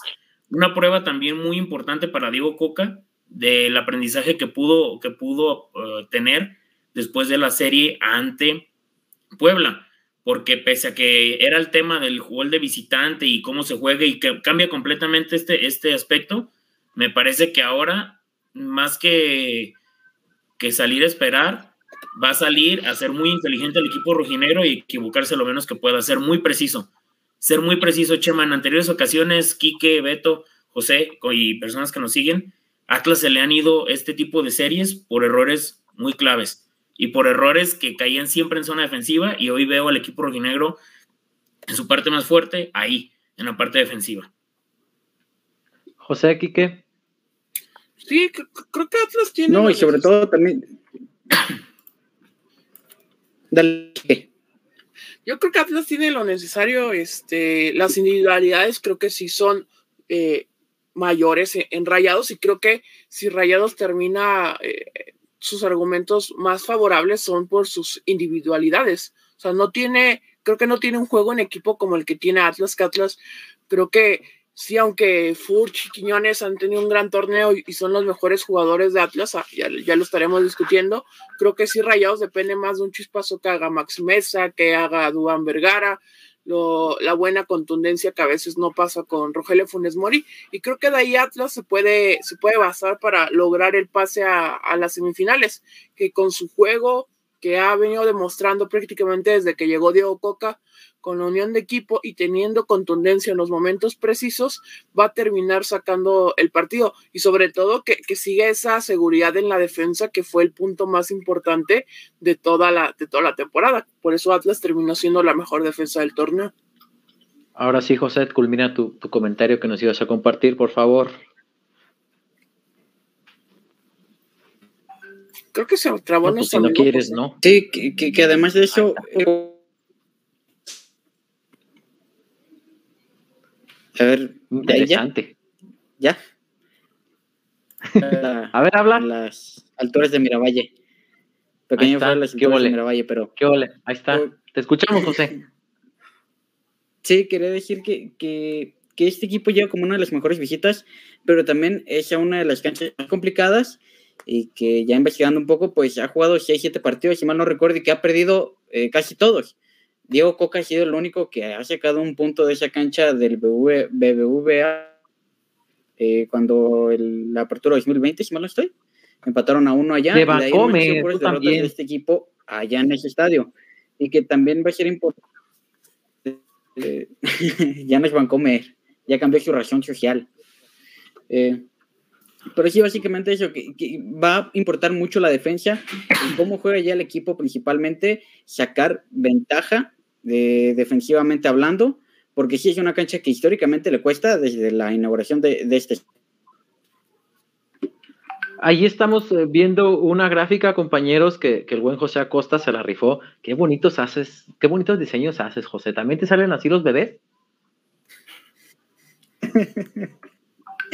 una prueba también muy importante para Diego Coca del aprendizaje que pudo, que pudo eh, tener después de la serie ante Puebla, porque pese a que era el tema del gol de visitante y cómo se juega y que cambia completamente este, este aspecto, me parece que ahora, más que, que salir a esperar, va a salir a ser muy inteligente el equipo rojinegro y equivocarse lo menos que pueda, ser muy preciso. Ser muy preciso, Chema. En anteriores ocasiones, Quique, Beto, José y personas que nos siguen, Atlas se le han ido este tipo de series por errores muy claves y por errores que caían siempre en zona defensiva y hoy veo al equipo rojinegro en su parte más fuerte, ahí, en la parte defensiva. José, Quique. Sí, creo que Atlas tiene... No, y sobre todo también... Dale. Yo creo que Atlas tiene lo necesario, este, las individualidades creo que sí son eh, mayores en, Rayados y creo que si Rayados termina eh, sus argumentos más favorables son por sus individualidades. O sea, no tiene, creo que no tiene un juego en equipo como el que tiene Atlas, que Atlas creo que sí, aunque Furch y Quiñones han tenido un gran torneo y son los mejores jugadores de Atlas, ah, ya, lo estaremos discutiendo, creo que sí Rayados depende más de un chispazo que haga Max Mesa, que haga Dubán Vergara, la buena contundencia que a veces no pasa con Rogelio Funes Mori, y creo que de ahí Atlas se puede, se puede basar para lograr el pase a, a las semifinales, que con su juego que ha venido demostrando prácticamente desde que llegó Diego Coca, con la unión de equipo y teniendo contundencia en los momentos precisos, va a terminar sacando el partido y sobre todo que, que siga esa seguridad en la defensa que fue el punto más importante de toda la, de toda la temporada. Por eso Atlas terminó siendo la mejor defensa del torneo. Ahora sí, José, culmina tu, comentario que nos ibas a compartir, por favor. Creo que se trabó no, pues si no quieres, ¿no? Sí, que, que, además de eso, A ver, interesante. ¿Ya? a ver, habla. Las alturas de Miravalle. Pequeño fue las alturas de Miravalle, pero. ¿Qué ole? Ahí está. Te escuchamos, José. Sí, quería decir que, que, que, este equipo lleva como una de las mejores visitas, pero también es una de las canchas más complicadas y que ya investigando un poco, pues ha jugado 6-7 partidos, si mal no recuerdo, y que ha perdido eh, casi todos. Diego Coca ha sido el único que ha sacado un punto de esa cancha del BBVA eh, cuando la apertura 2020, si mal no estoy, empataron a uno allá. De y de este equipo allá en ese estadio. Y que también va a ser importante. Eh, ya no es Bancomer, ya cambió su ración social. Eh, pero sí, básicamente eso, que, va a importar mucho la defensa y cómo juega ya el equipo principalmente, sacar ventaja defensivamente hablando, porque sí es una cancha que históricamente le cuesta desde la inauguración de, este. Ahí estamos eh, viendo una gráfica, compañeros, que, el buen José Acosta se la rifó. Qué bonitos haces, qué bonitos diseños haces, José. ¿También te salen así los bebés?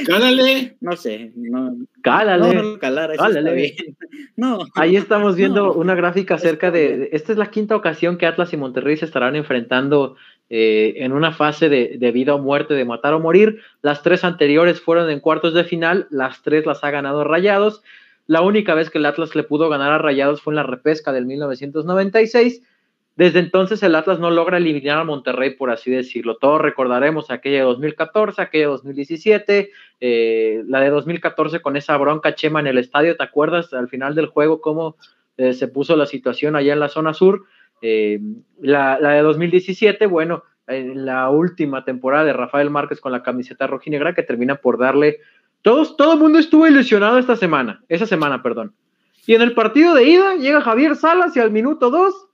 Cálale. No sé, no. Cálale. No, Cálale. No. Ahí estamos viendo una gráfica acerca de. Esta es la quinta ocasión que Atlas y Monterrey se estarán enfrentando eh, en una fase de, de, vida o muerte, de matar o morir. Las tres anteriores fueron en cuartos de final, las tres las ha ganado Rayados. La única vez que el Atlas le pudo ganar a Rayados fue en la repesca del 1996 desde entonces el Atlas no logra eliminar a Monterrey, por así decirlo. Todos recordaremos aquella de 2014, aquella de 2017, eh, la de 2014 con esa bronca chema en el estadio, ¿te acuerdas al final del juego cómo eh, se puso la situación allá en la zona sur? Eh, la, de 2017, bueno, en la última temporada de Rafael Márquez con la camiseta rojinegra que termina por darle... Todos, todo el mundo estuvo ilusionado esta semana, esa semana, perdón. Y en el partido de ida llega Javier Salas y al minuto 2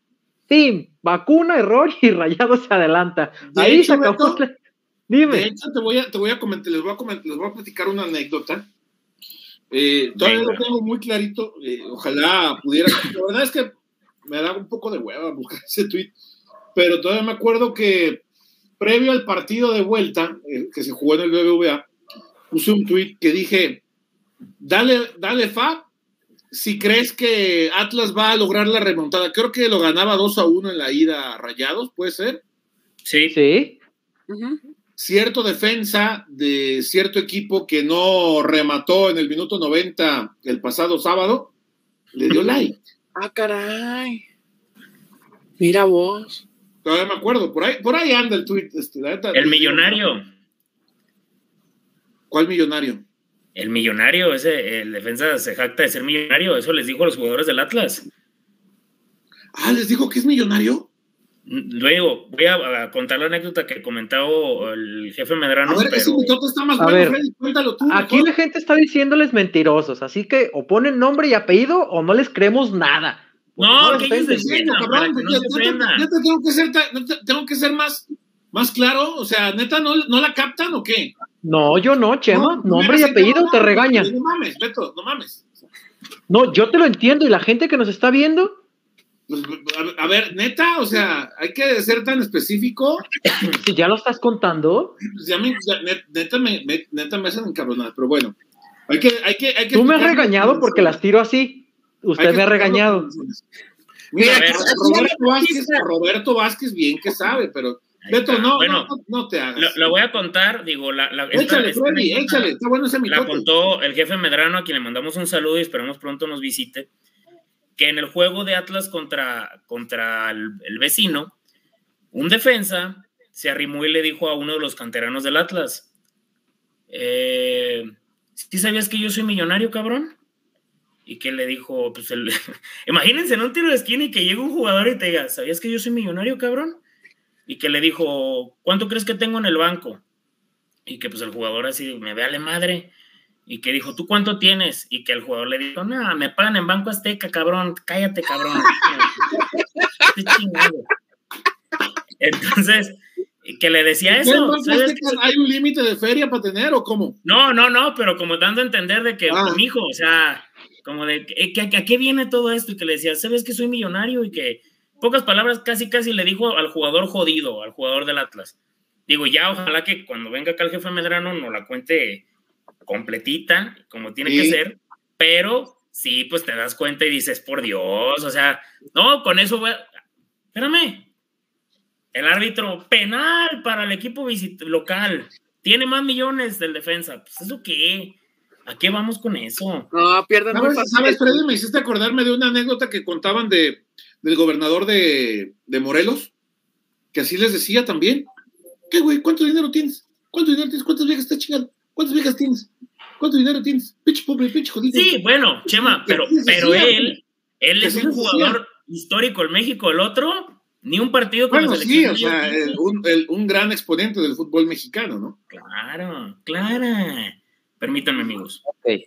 ¡Pim! Vacuna, error y Rayado se adelanta. Ahí se acabó. Dime. De hecho, te voy a, te voy a comentar, les voy a comentar, les voy a platicar una anécdota. Eh, todavía lo tengo muy clarito. Eh, ojalá pudiera. La verdad es que me da un poco de hueva buscar ese tweet. Pero todavía me acuerdo que previo al partido de vuelta, eh, que se jugó en el BBVA, puse un tweet que dije, dale, dale fa si crees que Atlas va a lograr la remontada. Creo que lo ganaba 2 a 1 en la ida a Rayados, ¿puede ser? Sí. Sí. Cierto defensa de cierto equipo que no remató en el minuto 90 el pasado sábado, le dio like. Ah, caray. Mira vos. Todavía me acuerdo, por ahí, por ahí anda el tweet. Este, el millonario. ¿Cuál millonario? El millonario, ese, el defensa se jacta de ser millonario, eso les dijo a los jugadores del Atlas. Ah, ¿les dijo que es millonario? Luego, voy a, contar la anécdota que comentó el jefe Medrano. A ver, ese está más bueno, Freddy, cuéntalo tú. Aquí la gente está diciéndoles mentirosos, así que o ponen nombre y apellido o no les creemos nada. No, que ellos diciendo, cabrón, no tengo que ser, tengo que ser más, más claro, o sea, neta, ¿no, ¿no la captan o qué? No, yo no, Chema. nombre y apellido te regañan. No mames, Beto, no mames. No, yo te lo entiendo. ¿Y la gente que nos está viendo? Pues, a, ver, neta, o sea, hay que ser tan específico. Si ya lo estás contando. Pues ya me, neta, me, neta me hacen encabronar, pero bueno. Hay que, hay que, hay que Tú me has regañado porque las tiro así. Usted me ha regañado. Mira, Roberto, Vázquez, Roberto Vázquez bien que sabe, pero Beto, no, bueno, no, te hagas. Lo, voy a contar, digo, la, la échale, Freddy, échale, está bueno ese La contó el jefe Medrano, a quien le mandamos un saludo y esperamos pronto nos visite, que en el juego de Atlas contra, contra el, vecino, un defensa se arrimó y le dijo a uno de los canteranos del Atlas, eh, ¿sí sabías que yo soy millonario, cabrón? Y que le dijo, pues el, imagínense en un tiro de esquina y que llegue un jugador y te diga, ¿sabías que yo soy millonario, cabrón? Y que le dijo, ¿cuánto crees que tengo en el banco? Y que pues el jugador así, me ve la madre. Y que dijo, ¿tú cuánto tienes? Y que el jugador le dijo, no, me pagan en Banco Azteca, cabrón, cállate, cabrón. Entonces, que le decía eso. ¿Hay un límite de feria para tener o cómo? No, no, no, pero como dando a entender de que, ah. hijo, o sea, como de, que, ¿a qué viene todo esto? Y que le decía, ¿sabes que soy millonario? Y que pocas palabras, casi casi le dijo al jugador jodido, al jugador del Atlas. Digo, ya ojalá que cuando venga acá el jefe Medrano nos la cuente completita, como tiene que ser, pero sí, pues te das cuenta y dices, por Dios, o sea, no, con eso voy a... Espérame, el árbitro penal para el equipo local tiene más millones del defensa, pues eso qué, ¿a qué vamos con eso? No, pierden ¿Sabes, ¿Sabes, Freddy? Me hiciste acordarme de una anécdota que contaban de del gobernador de, Morelos, que así les decía también. ¿Qué, güey? ¿Cuánto dinero tienes? ¿Cuánto dinero tienes? ¿Cuántas viejas estás chingando? ¿Cuántas viejas tienes? ¿Cuánto dinero tienes? Pinche pobre, pinche jodido. Sí, bueno, Chema, pero, pero él, él es un jugador histórico en México, el otro, ni un partido con bueno, sí, o sea, un, un, gran exponente del fútbol mexicano, ¿no? Claro, claro. Permítanme, amigos. Okay.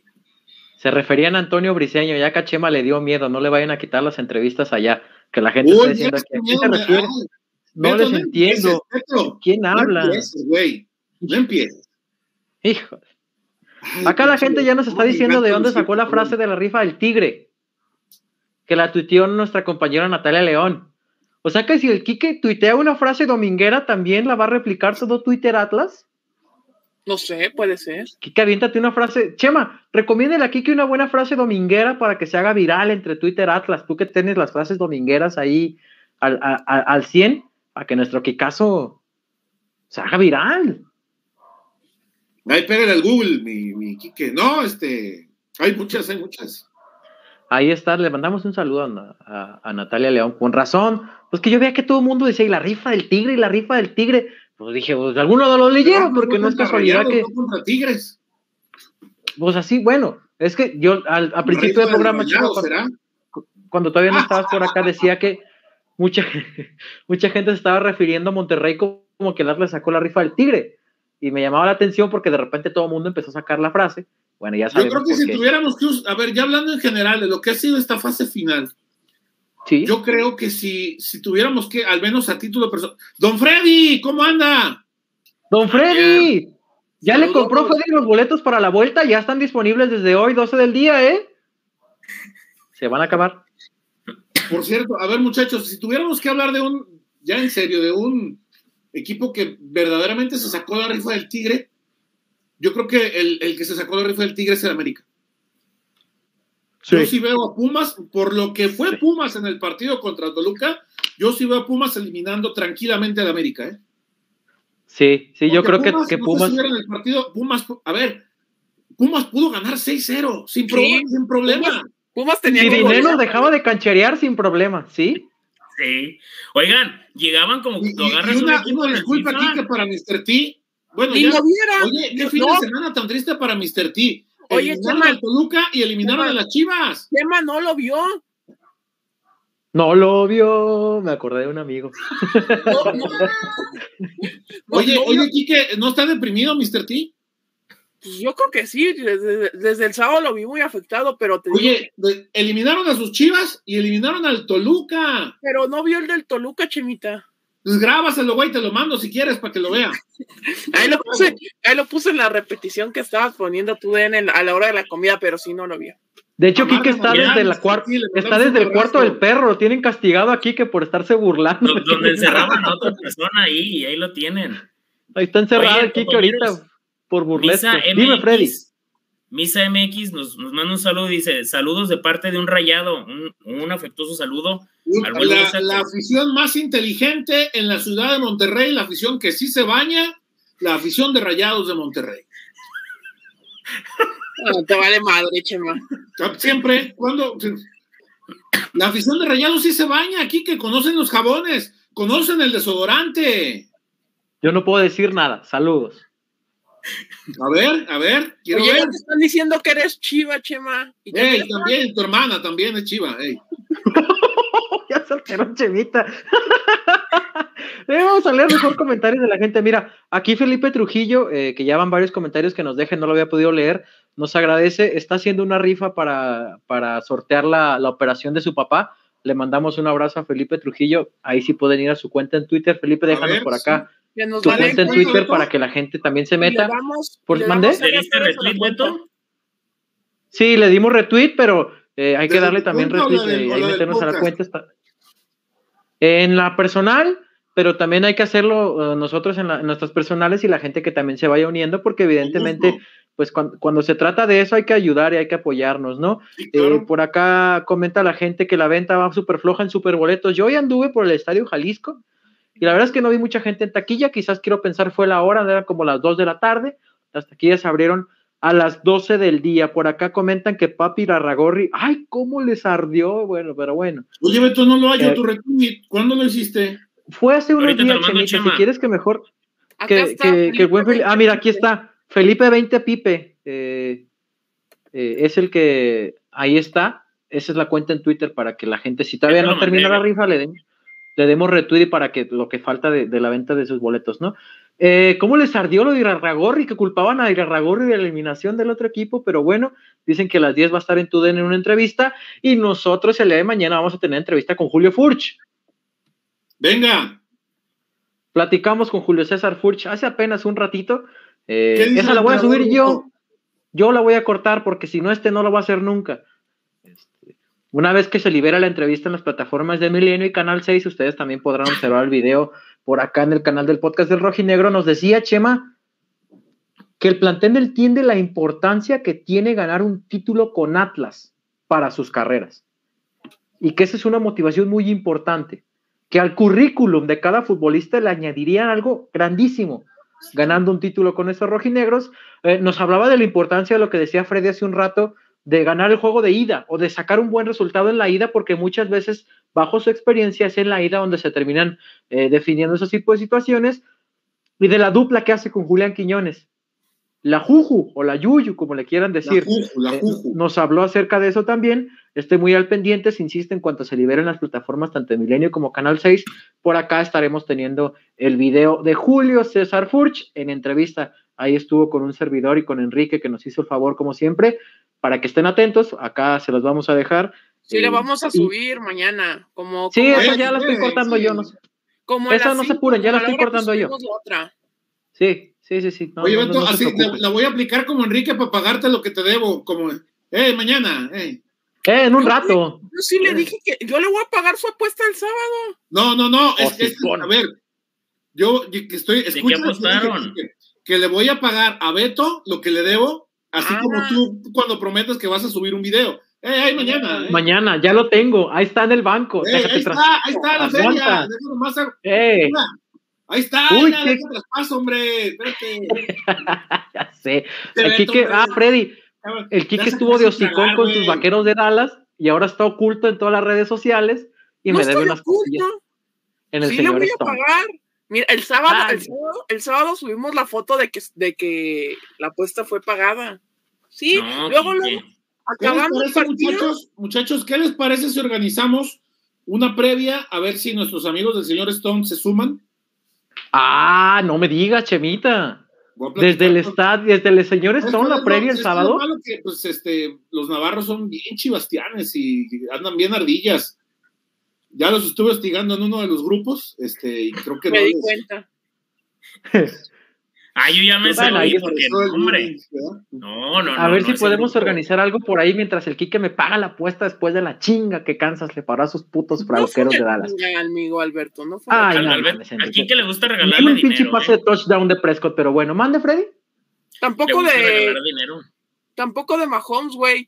Se referían a Antonio Briseño, ya Cachema le dio miedo, no le vayan a quitar las entrevistas allá, que la gente está diciendo que ¿a se refiere? no les entiendo. ¿Quién habla? No empieces, güey. No empieces. Hijo. Acá la gente ya nos está diciendo de dónde sacó la frase de la rifa del tigre, que la tuiteó nuestra compañera Natalia León. O sea que si el Quique tuitea una frase dominguera, ¿también la va a replicar todo Twitter Atlas? No sé, puede ser. Kike, aviéntate una frase. Chema, recomiéndale a Kike una buena frase dominguera para que se haga viral entre Twitter Atlas. Tú que tienes las frases domingueras ahí al, al 100, a que nuestro Kikazo se haga viral. Ahí pégale al Google, mi, mi Kike. No, este, hay muchas, hay muchas. Ahí está, le mandamos un saludo a, a, Natalia León. Con razón, pues que yo veía que todo el mundo decía, y la rifa del tigre, y la rifa del tigre. Pues dije, pues alguno los leyeron, porque no es casualidad que. contra Tigres. Pues así, bueno, es que yo al, principio del programa, cuando, todavía no estabas por acá, decía que mucha, mucha gente se estaba refiriendo a Monterrey como que el Atlas sacó la rifa del Tigre. Y me llamaba la atención porque de repente todo el mundo empezó a sacar la frase. Bueno, ya sabemos. Yo creo que si tuviéramos que, a ver, ya hablando en general de lo que ha sido esta fase final, yo creo que si, si tuviéramos que, al menos a título personal. Don Freddy, ¿cómo anda? Don Freddy, ya le compró Freddy los boletos para la vuelta, ya están disponibles desde hoy, 12 del día, ¿eh? Se van a acabar. Por cierto, a ver muchachos, si tuviéramos que hablar de un, ya en serio, de un equipo que verdaderamente se sacó la rifa del Tigre, yo creo que el, el que se sacó la rifa del Tigre es el América. Yo sí veo a Pumas, por lo que fue Pumas en el partido contra Toluca, yo sí veo a Pumas eliminando tranquilamente al América. ¿eh? Sí, sí, yo creo que, que no Pumas. sé si vieron el partido, Pumas, a ver, Pumas pudo ganar 6-0 sin, pro- Sí. sin problema. Pumas, Pumas tenía Y que golear. dejaba de cancherear sin problema, ¿sí? Sí. Oigan, llegaban como Y, agarras y un una, equipo una disculpa aquí que para Mr. T. Bueno, Ni ya. Oye, qué fin no. de semana tan triste para Mr. T. Oye, eliminaron Chema. al Toluca y eliminaron Chema. a las Chivas. Chema no lo vio. No lo vio, me acordé de un amigo. No, no. No, Oye, no, oye, Quique, ¿no está deprimido Mr. T? pues yo creo que sí. Desde, desde el sábado lo vi muy afectado, pero te Oye, eliminaron a sus Chivas y eliminaron al Toluca. pero no vio el del Toluca, Chemita. Pues grábaselo, güey, te lo mando si quieres para que lo vea. Ahí lo puse, ahí lo puse en la repetición que estabas poniendo tú en el- a la hora de la comida, pero sí no lo vio. De hecho, Quique está desde la sí, está desde el cuarto del perro, lo tienen castigado a Quique por estarse burlando. Do- Donde encerraban a otra persona ahí y ahí lo tienen. Ahí está encerrado Oye, el compañeros, ahorita por burlesco. Dime, Freddy. Misa MX nos, nos manda un saludo, dice, saludos de parte de un rayado, un, un afectuoso saludo. Al La, la afición más inteligente en la ciudad de Monterrey, la afición que sí se baña, la afición de Rayados de Monterrey. No, te vale madre, Chema. Siempre, cuando la afición de Rayados sí se baña aquí, que conocen los jabones, conocen el desodorante. Yo no puedo decir nada. Saludos. A ver, a ver, quiero Oye, ver. ya te están diciendo que eres chiva, Chema. Y Ey, también, tu hermana también es chiva. ey. ya saltaron chevita. Eh, Vamos a leer mejor comentarios de la gente. Mira, aquí Felipe Trujillo, eh, que ya van varios comentarios que nos dejen, no lo había podido leer, nos agradece, está haciendo una rifa para, para sortear la, la operación de su papá. Le mandamos un abrazo a Felipe Trujillo. Ahí sí pueden ir a su cuenta en Twitter. Felipe, déjanos ver, por acá que nos tu vale cuenta en Twitter para que la gente también se Y meta. damos- ¿Por- mandé? ¿Le diste retweet. Beto? Sí, le dimos retweet, pero eh, hay que ¿De darle también retweet eh, ahí del meternos a la cuenta. Está... En la personal, pero también hay que hacerlo eh, nosotros en, la- en nuestras personales y la gente que también se vaya uniendo, porque evidentemente, pues cuando, cuando se trata de eso hay que ayudar y hay que apoyarnos, ¿no? Sí, Eh, por acá comenta la gente que la venta va súper floja en superboletos. Yo hoy anduve por el Estadio Jalisco y la verdad es que no vi mucha gente en taquilla. Quizás quiero pensar fue la hora, eran como las 2 de la tarde. Las taquillas se abrieron a las 12 del día. Por acá comentan que Papi Larragorri, ay, cómo les ardió. Bueno, pero bueno. Oye, Beto, no lo hallo Eh, tu retweet. ¿Cuándo lo hiciste? Fue hace unos Ahorita días, Chemita. Si quieres que mejor que, está que- Felipe que el buen Felipe. Ah, mira, aquí está. Felipe 20 Pipe. eh, eh, es el que ahí está. Esa es la cuenta en Twitter para que la gente, si todavía no termina la rifa, le, den, le demos retweet para que lo que falta de, de la venta de sus boletos, ¿no? Eh, ¿Cómo les ardió lo de Irarragorri? Que culpaban a Irarragorri de la eliminación del otro equipo, pero bueno, dicen que a las 10 va a estar en TUDN en una entrevista y nosotros el día de mañana vamos a tener entrevista con Julio Furch. Venga. Platicamos con Julio César Furch hace apenas un ratito. Eh, ¿Qué dice esa la voy a subir yo. Yo la voy a cortar porque si no, este no lo va a hacer nunca. Una vez que se libera la entrevista en las plataformas de Milenio y Canal 6, ustedes también podrán observar el video por acá en el canal del podcast del Rojinegro. Nos decía Chema que el plantel entiende la importancia que tiene ganar un título con Atlas para sus carreras. Y que esa es una motivación muy importante. Que al currículum de cada futbolista le añadirían algo grandísimo ganando un título con esos rojinegros. Eh, nos hablaba de la importancia de lo que decía Freddy hace un rato, de ganar el juego de ida o de sacar un buen resultado en la ida, porque muchas veces, bajo su experiencia, es en la ida donde se terminan eh, definiendo esos tipos de situaciones. Y de la dupla que hace con Julián Quiñones, la Juju o la Yuyu, como le quieran decir. La Juju, la Eh, Juju. nos habló acerca de eso también. Estoy muy al pendiente, se insiste en cuanto se liberen las plataformas tanto de Milenio como Canal 6. Por acá estaremos teniendo el video de Julio César Furch en entrevista. Ahí estuvo con un servidor y con Enrique que nos hizo el favor como siempre. Para que estén atentos, acá se los vamos a dejar. Sí, Eh, le vamos a y- subir mañana. Como, Sí, como, esa ya la estoy cortando sí. yo. No sé. como esa no se apuren, ya la estoy cortando yo. subimos la otra. Sí, sí, sí, sí. No, Oye, no, Beto, así la, la voy a aplicar como Enrique para pagarte lo que te debo. Como, eh, mañana, eh. Eh, en un Yo rato. Yo sí le dije que yo le voy a pagar su apuesta el sábado. No, no, no. Es, Oh, sí, es- pon. a ver, yo y que estoy. qué escucha que dije, apostaron? Quique. Que le voy a pagar a Beto lo que le debo, así como Ah. tú cuando prometes que vas a subir un video. Ahí mañana. eh. Mañana, ya lo tengo. Ahí está en el banco. Ahí está, ahí está la Aguanta. feria. Nomás a- Eh, Ahí está, Uy, qué- traspaso, hombre. Espérate. ya sé. Te El Quique, ah, Freddy, el Quique estuvo de hocicón con sus vaqueros de Dallas y ahora está oculto en todas las redes sociales y no me debe unas cosillas oculto. en el Sí, le señor voy a pagar. Mira, el sábado, el sábado, el sábado subimos la foto de que, de que la apuesta fue pagada. Sí, No, luego, Quique. luego, ¿Qué les acabando el parece, muchachos? Muchachos, ¿qué les parece si organizamos una previa a ver si nuestros amigos del señor Stone se suman? Ah, no me digas, Chemita. Desde el estadio, desde el señor Stone, la previa el sábado. lo malo que, pues, este, los navarros son bien chivastianes y andan bien ardillas. Ya los estuve hostigando en uno de los grupos, este, y creo que me no di les- cuenta. Ah, yo ya me salí porque, hombre. ¿verdad? No, no, A no, ver no, si podemos organizar algo por ahí mientras el Quique me paga la apuesta después de la chinga que Kansas le paró a sus putos No frauqueros de una Dallas. amigo Alberto, no fue Ay, Al- no, Albert- mames, a Enrique. Quique le gusta regalarle un pinche dinero. pase ¿eh? de touchdown de Prescott, pero bueno, mande Freddy. Tampoco de regalar dinero. tampoco de Mahomes, güey.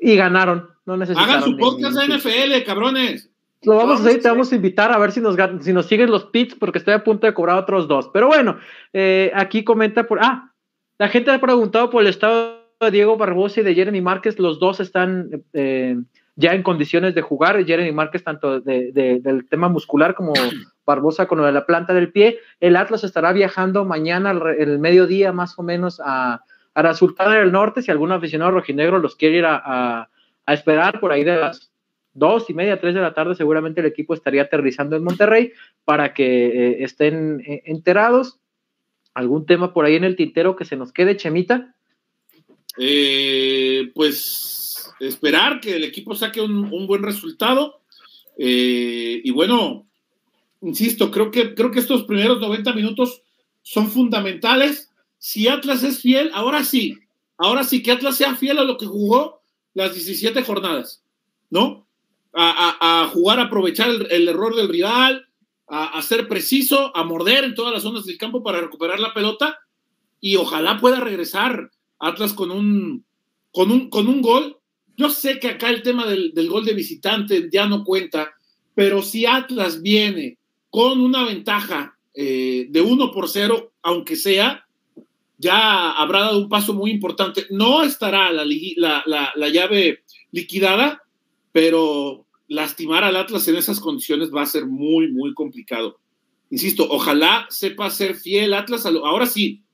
Y ganaron. No necesitaron. Hagan su podcast de NFL, cabrones. Lo vamos a hacer y te vamos a invitar a ver si nos, si nos siguen los pits, porque estoy a punto de cobrar otros dos. Pero bueno, eh, aquí comenta por. Ah, la gente ha preguntado por el estado de Diego Barbosa y de Jeremy Márquez. Los dos están eh, ya en condiciones de jugar. Jeremy Márquez, tanto de- de- del tema muscular como Barbosa con lo de la planta del pie. El Atlas estará viajando mañana, al el mediodía más o menos, a, a la Sultana del Norte. Si algún aficionado rojinegro los quiere ir a, a- a esperar por ahí de las dos y media, tres de la tarde, seguramente el equipo estaría aterrizando en Monterrey para que eh, estén eh, enterados. ¿Algún tema por ahí en el tintero que se nos quede, Chemita? Eh, pues esperar que el equipo saque un, un buen resultado. Eh, y bueno, insisto, creo que, creo que estos primeros 90 minutos son fundamentales. Si Atlas es fiel, ahora sí, ahora sí que Atlas sea fiel a lo que jugó las 17 jornadas, ¿no? A, jugar, a aprovechar el, error del rival, a, ser preciso, a morder en todas las zonas del campo para recuperar la pelota y ojalá pueda regresar Atlas con un, con un, con un gol. Yo sé que acá el tema del, del gol de visitante ya no cuenta, pero si Atlas viene con una ventaja eh, de 1 por 0, aunque sea, ya habrá dado un paso muy importante. No estará la, la, la, la llave liquidada, pero lastimar al Atlas en esas condiciones va a ser muy, muy complicado. Insisto, ojalá sepa ser fiel Atlas. a lo- ahora sí,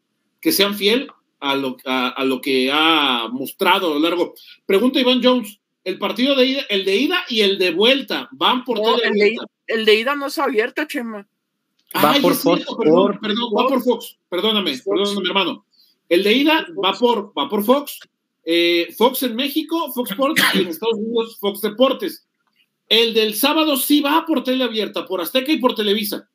que sean fiel a lo, a, a lo que ha mostrado a lo largo. Pregunta Iván Jones, el partido de ida, el de ida y el de vuelta, van por No, el, de, el de ida no es abierta, Chema. Va Ay, por cierto, Fox perdón, va por Fox, perdóname, Fox. perdóname, mi hermano. El de ida va por, va por Fox, eh, Fox en México, Fox Sports y en Estados Unidos, Fox Deportes. El del sábado sí va por tele abierta, por Azteca y por Televisa.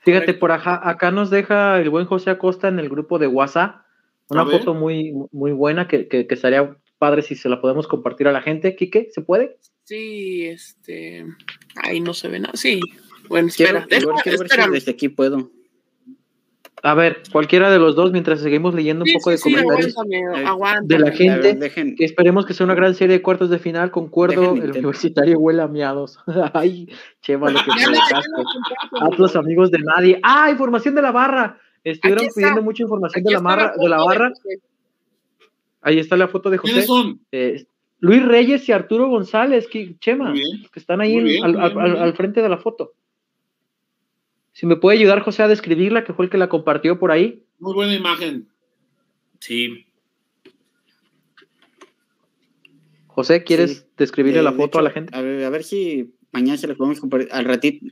Fíjate, por acá, acá nos deja el buen José Acosta en el grupo de WhatsApp una foto muy, muy buena que, que, que estaría padre si se la podemos compartir a la gente. Quique, ¿se puede? Sí, este. Ahí no se ve nada. Sí. Bueno, espera. igual deja- quiero ver si espérame. desde aquí puedo. A ver, cualquiera de los dos, mientras seguimos leyendo un Sí, poco sí, de sí, comentarios. aguántame, aguántame. de la gente. A ver, dejen, que esperemos que sea una gran serie de cuartos de final. Concuerdo, el universitario huele a miados. Ay, chema, lo que provocaste. comparto, Atlas amigos de nadie. Ah, información de la barra. Estuvieron pidiendo mucha información Aquí de la, barra, de la barra. Ahí está la foto de ¿Quiénes José. son? Eh, Luis Reyes y Arturo González, que, Chema, bien. que están ahí bien, al frente de la foto. Si me puede ayudar José a describirla, que fue el que la compartió por ahí. Muy buena imagen. Sí. José, ¿quieres Sí. describirle eh, la de foto a la gente? A ver, a ver si mañana se las podemos compartir al ratito.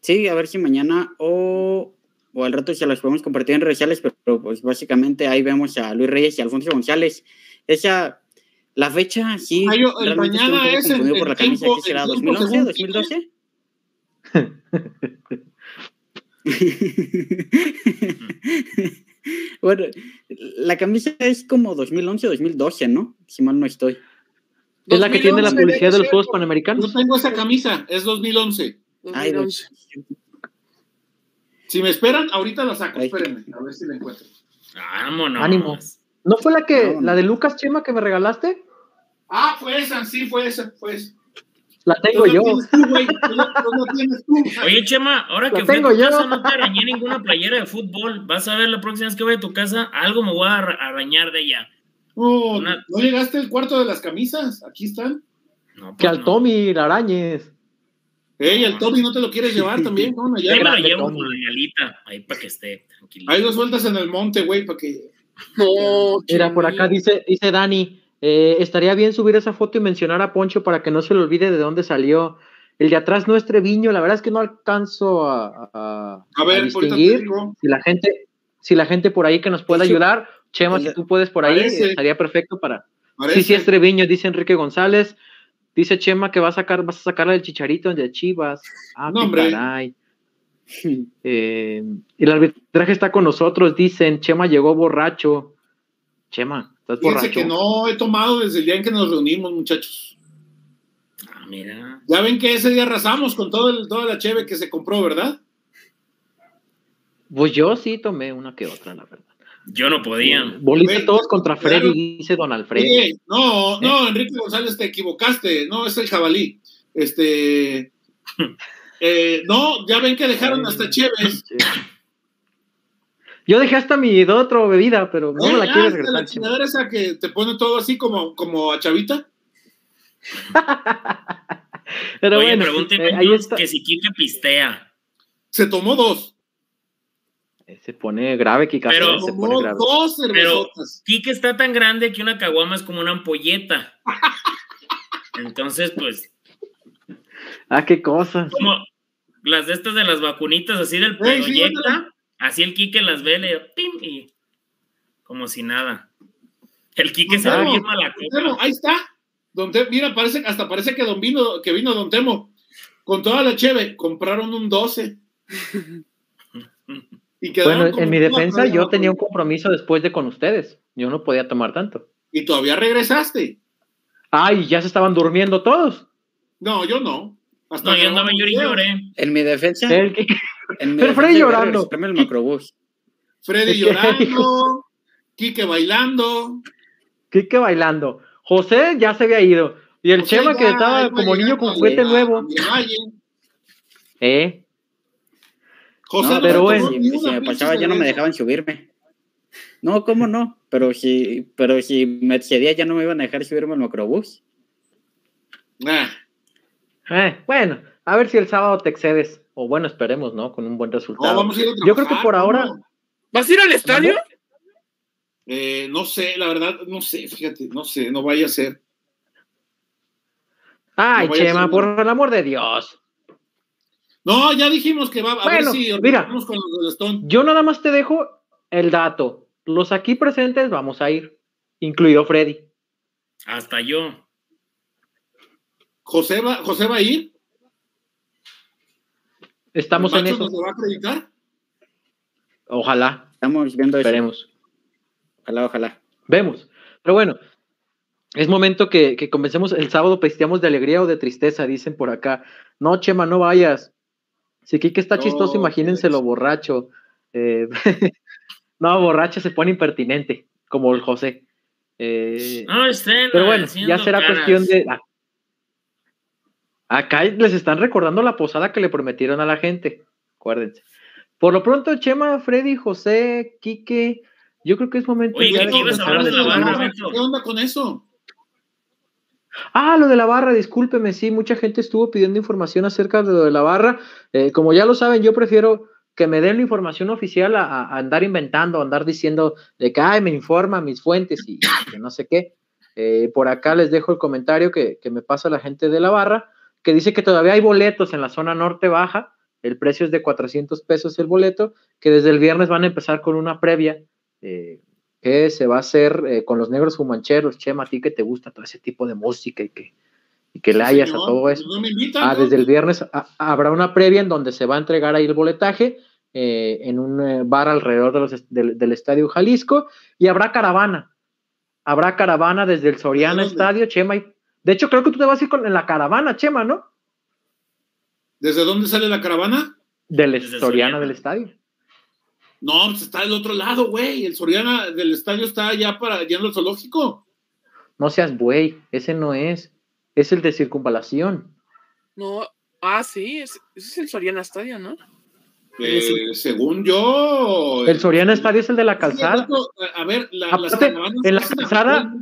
Sí, a ver si mañana o, o al rato se las podemos compartir en redes sociales, pero pues básicamente ahí vemos a Luis Reyes y Alfonso González. Esa, la fecha, sí. Ah, yo- el mañana es confundido en por la camisa, tiempo- ¿qué será? en tiempo ¿2011? según ¿2012? bueno, la camisa es como 2011 o 2012, ¿no? Si mal no estoy. Es la que tiene la 2011 publicidad de los Juegos Panamericanos. No tengo esa camisa, es 2011. Ay, 2011. Si me esperan, ahorita la saco. Espérenme, a ver si la encuentro. Vámonos. Ánimo. ¿No fue la que, la de Lucas Chema que me regalaste? Ah, fue esa, sí, fue esa, fue esa. La tengo yo. Oye, Chema, ahora que fui a tu casa no te arañé ninguna playera de fútbol. Vas a ver la próxima vez que vaya a tu casa, algo me voy a arañar de ella. No, no llegaste al cuarto de las camisas. Aquí están. No, que al Tommy la arañes. Ey, el Tommy no te lo quieres llevar también, ¿no? Ya me lo llevo con la ñalita, ahí para que esté tranquilo. Hay dos vueltas en el monte, güey, para que. No, Mira, por acá dice, dice Dani, eh, estaría bien subir esa foto y mencionar a Poncho para que no se le olvide de dónde salió. El de atrás no es Treviño, la verdad es que no alcanzo a, a, ver, distinguir. Si la gente, si la gente por ahí que nos pueda ayudar, Chema, si tú puedes por ahí, estaría perfecto para. Sí, sí es Treviño, dice Enrique González. Dice Chema que va a sacar, vas a sacarla del chicharito de Chivas. Ah, no, hombre. caray. Eh, el arbitraje está con nosotros, dicen. Chema llegó borracho. Chema, ¿estás Fíjense borracho? que no he tomado desde el día en que nos reunimos, muchachos. Ah, mira. Ya ven que ese día arrasamos con todo el, toda la cheve que se compró, ¿verdad? Pues yo sí tomé una que otra, la verdad. Yo no podía. Volviste todos contra Freddy, dice Don Alfredo. no, no, ¿Eh? Enrique González, te equivocaste. No, es el jabalí. Este. Eh, no, ya ven que dejaron hasta Chévez. Yo dejé hasta mi otro bebida, pero no me la quieres regresar. la chingadera esa que te pone todo así como, como a chavita? pero Oye, bueno, eh, ahí está. que si Kike pistea. Se tomó dos. Se pone grave, Kika. Pero, se pone grave. pero Kike está tan grande que una caguama es como una ampolleta. Entonces, pues. Ah, qué cosas. Como las de estas de las vacunitas, así del proyecta. Así el Kike las ve, le pim, y como si nada. El Kike se ve bien mala Ahí está. Don mira, parece, hasta parece que don vino, que vino Don Temo. Con toda la cheve, compraron un 12. bueno, en mi defensa yo tenía un compromiso después de con ustedes. Yo no podía tomar tanto. ¿Y todavía regresaste? Ay, ya se estaban durmiendo todos. No, yo no. Hasta no, yo andaba lloré y lloré. En mi defensa. Pero Freddy llorando. el macrobús. Freddy llorando. Quique bailando. Quique bailando. José ya se había ido. Y el Chema que estaba como niño con juguete nuevo. ¿Eh? José, pero bueno, si, me pasaba ya no me dejaban subirme. No, ¿cómo no? Pero si, pero si me excedía ya no me iban a dejar subirme al macrobús. Eh, bueno, a ver si el sábado te excedes. O bueno, esperemos, ¿no? Con un buen resultado. Yo creo que por ahora. ¿Vas a ir al estadio? Eh, no sé, la verdad, no sé, fíjate, no sé, no vaya a ser. Ay, Chema, por el amor de Dios. No, ya dijimos que va a ver si mira, con los Yo nada más te dejo el dato. Los aquí presentes vamos a ir, incluido Freddy. Hasta yo. ¿José va, José va a ir? Estamos en eso. ¿Se va a acreditar? Ojalá. Estamos viendo eso. Esperemos. Ojalá, ojalá. Vemos. Pero bueno, es momento que, que comencemos el sábado, pesteamos de alegría o de tristeza, dicen por acá. No, Chema, no vayas. Si Kike está chistoso, imagínense lo borracho. Eh, no, borracho se pone impertinente, como el José. Eh, no, pero bueno, ya será cuestión de. Ah. Acá les están recordando la posada que le prometieron a la gente. Acuérdense. Por lo pronto, Chema, Freddy, José, Quique, yo creo que es momento ya de, de ¿Qué onda con eso? Ah, lo de la barra, discúlpeme, sí, mucha gente estuvo pidiendo información acerca de lo de la barra. Eh, como ya lo saben, yo prefiero que me den la información oficial a, andar inventando, a andar diciendo de que, ay, me informa mis fuentes y que no sé qué. Eh, por acá les dejo el comentario que, me pasa la gente de la barra, que dice que todavía hay boletos en la zona norte baja, el precio es de 400 pesos el boleto, que desde el viernes van a empezar con una previa eh, que se va a hacer eh, con los negros fumancheros, Chema, a ti que te gusta todo ese tipo de música y que, y que le hayas a todo eso. ah, desde el viernes habrá una previa en donde se va a entregar ahí el boletaje eh, en un bar alrededor de los, del Estadio Jalisco y habrá caravana. Habrá caravana desde el Soriana Estadio, Chema. Y, de hecho, creo que tú te vas a ir con, en la caravana, Chema, ¿no? ¿Desde dónde sale la caravana? Del Desde Soriana Soriana. del estadio. No, pues está del otro lado, güey. El Soriana del estadio está allá para allá en el zoológico. No seas buey, ese no es. Es el de circunvalación. No, ah, sí, es- ese es el Soriana Estadio, ¿no? Eh, según yo. El Soriana Estadio es el de la calzada. A ver, la- las Aparte, caravanas. en la calzada-.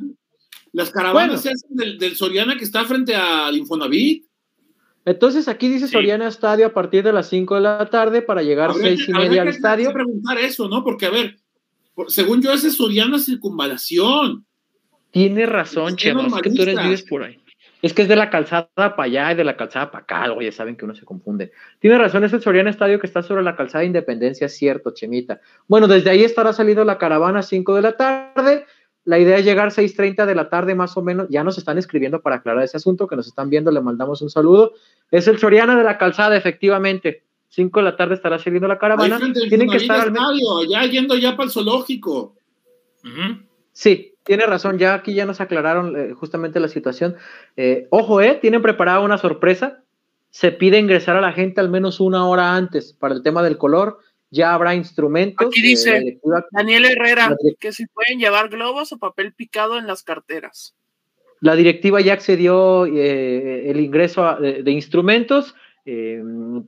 Las caravanas Bueno. se hacen del, del Soriana que está frente al Infonavit. Entonces aquí dice Sí. Soriana Estadio a partir de las 5 de la tarde para llegar Habría seis y media al estadio. preguntar eso, ¿no? Porque, a ver, por- según yo, ese es Soriana Circunvalación. Tienes razón, Qué Chema, es que tú eres vives por ahí. Es que es de la calzada para allá y de la calzada para acá, algo ya saben que uno se confunde. Tienes razón, es el Soriana Estadio que está sobre la calzada de Independencia, es cierto, Chemita. Bueno, desde ahí estará salido la caravana a 5 de la tarde. La idea es llegar 6.30 de la tarde más o menos. Ya nos están escribiendo para aclarar ese asunto, que nos están viendo, le mandamos un saludo. Es el Soriana de la calzada, efectivamente. 5 de la tarde estará saliendo la caravana. Tienen que estar al estadio, allá yendo ya para el zoológico. Sí, tiene razón, ya aquí ya nos aclararon eh, justamente la situación. Eh, ojo, eh, tienen preparada una sorpresa. Se pide ingresar a la gente al menos una hora antes para el tema del color. Ya habrá instrumentos. Aquí dice- Daniel Herrera, que si pueden llevar globos o papel picado en las carteras. la directiva ya accedió eh, el ingreso a- de, de instrumentos. Eh,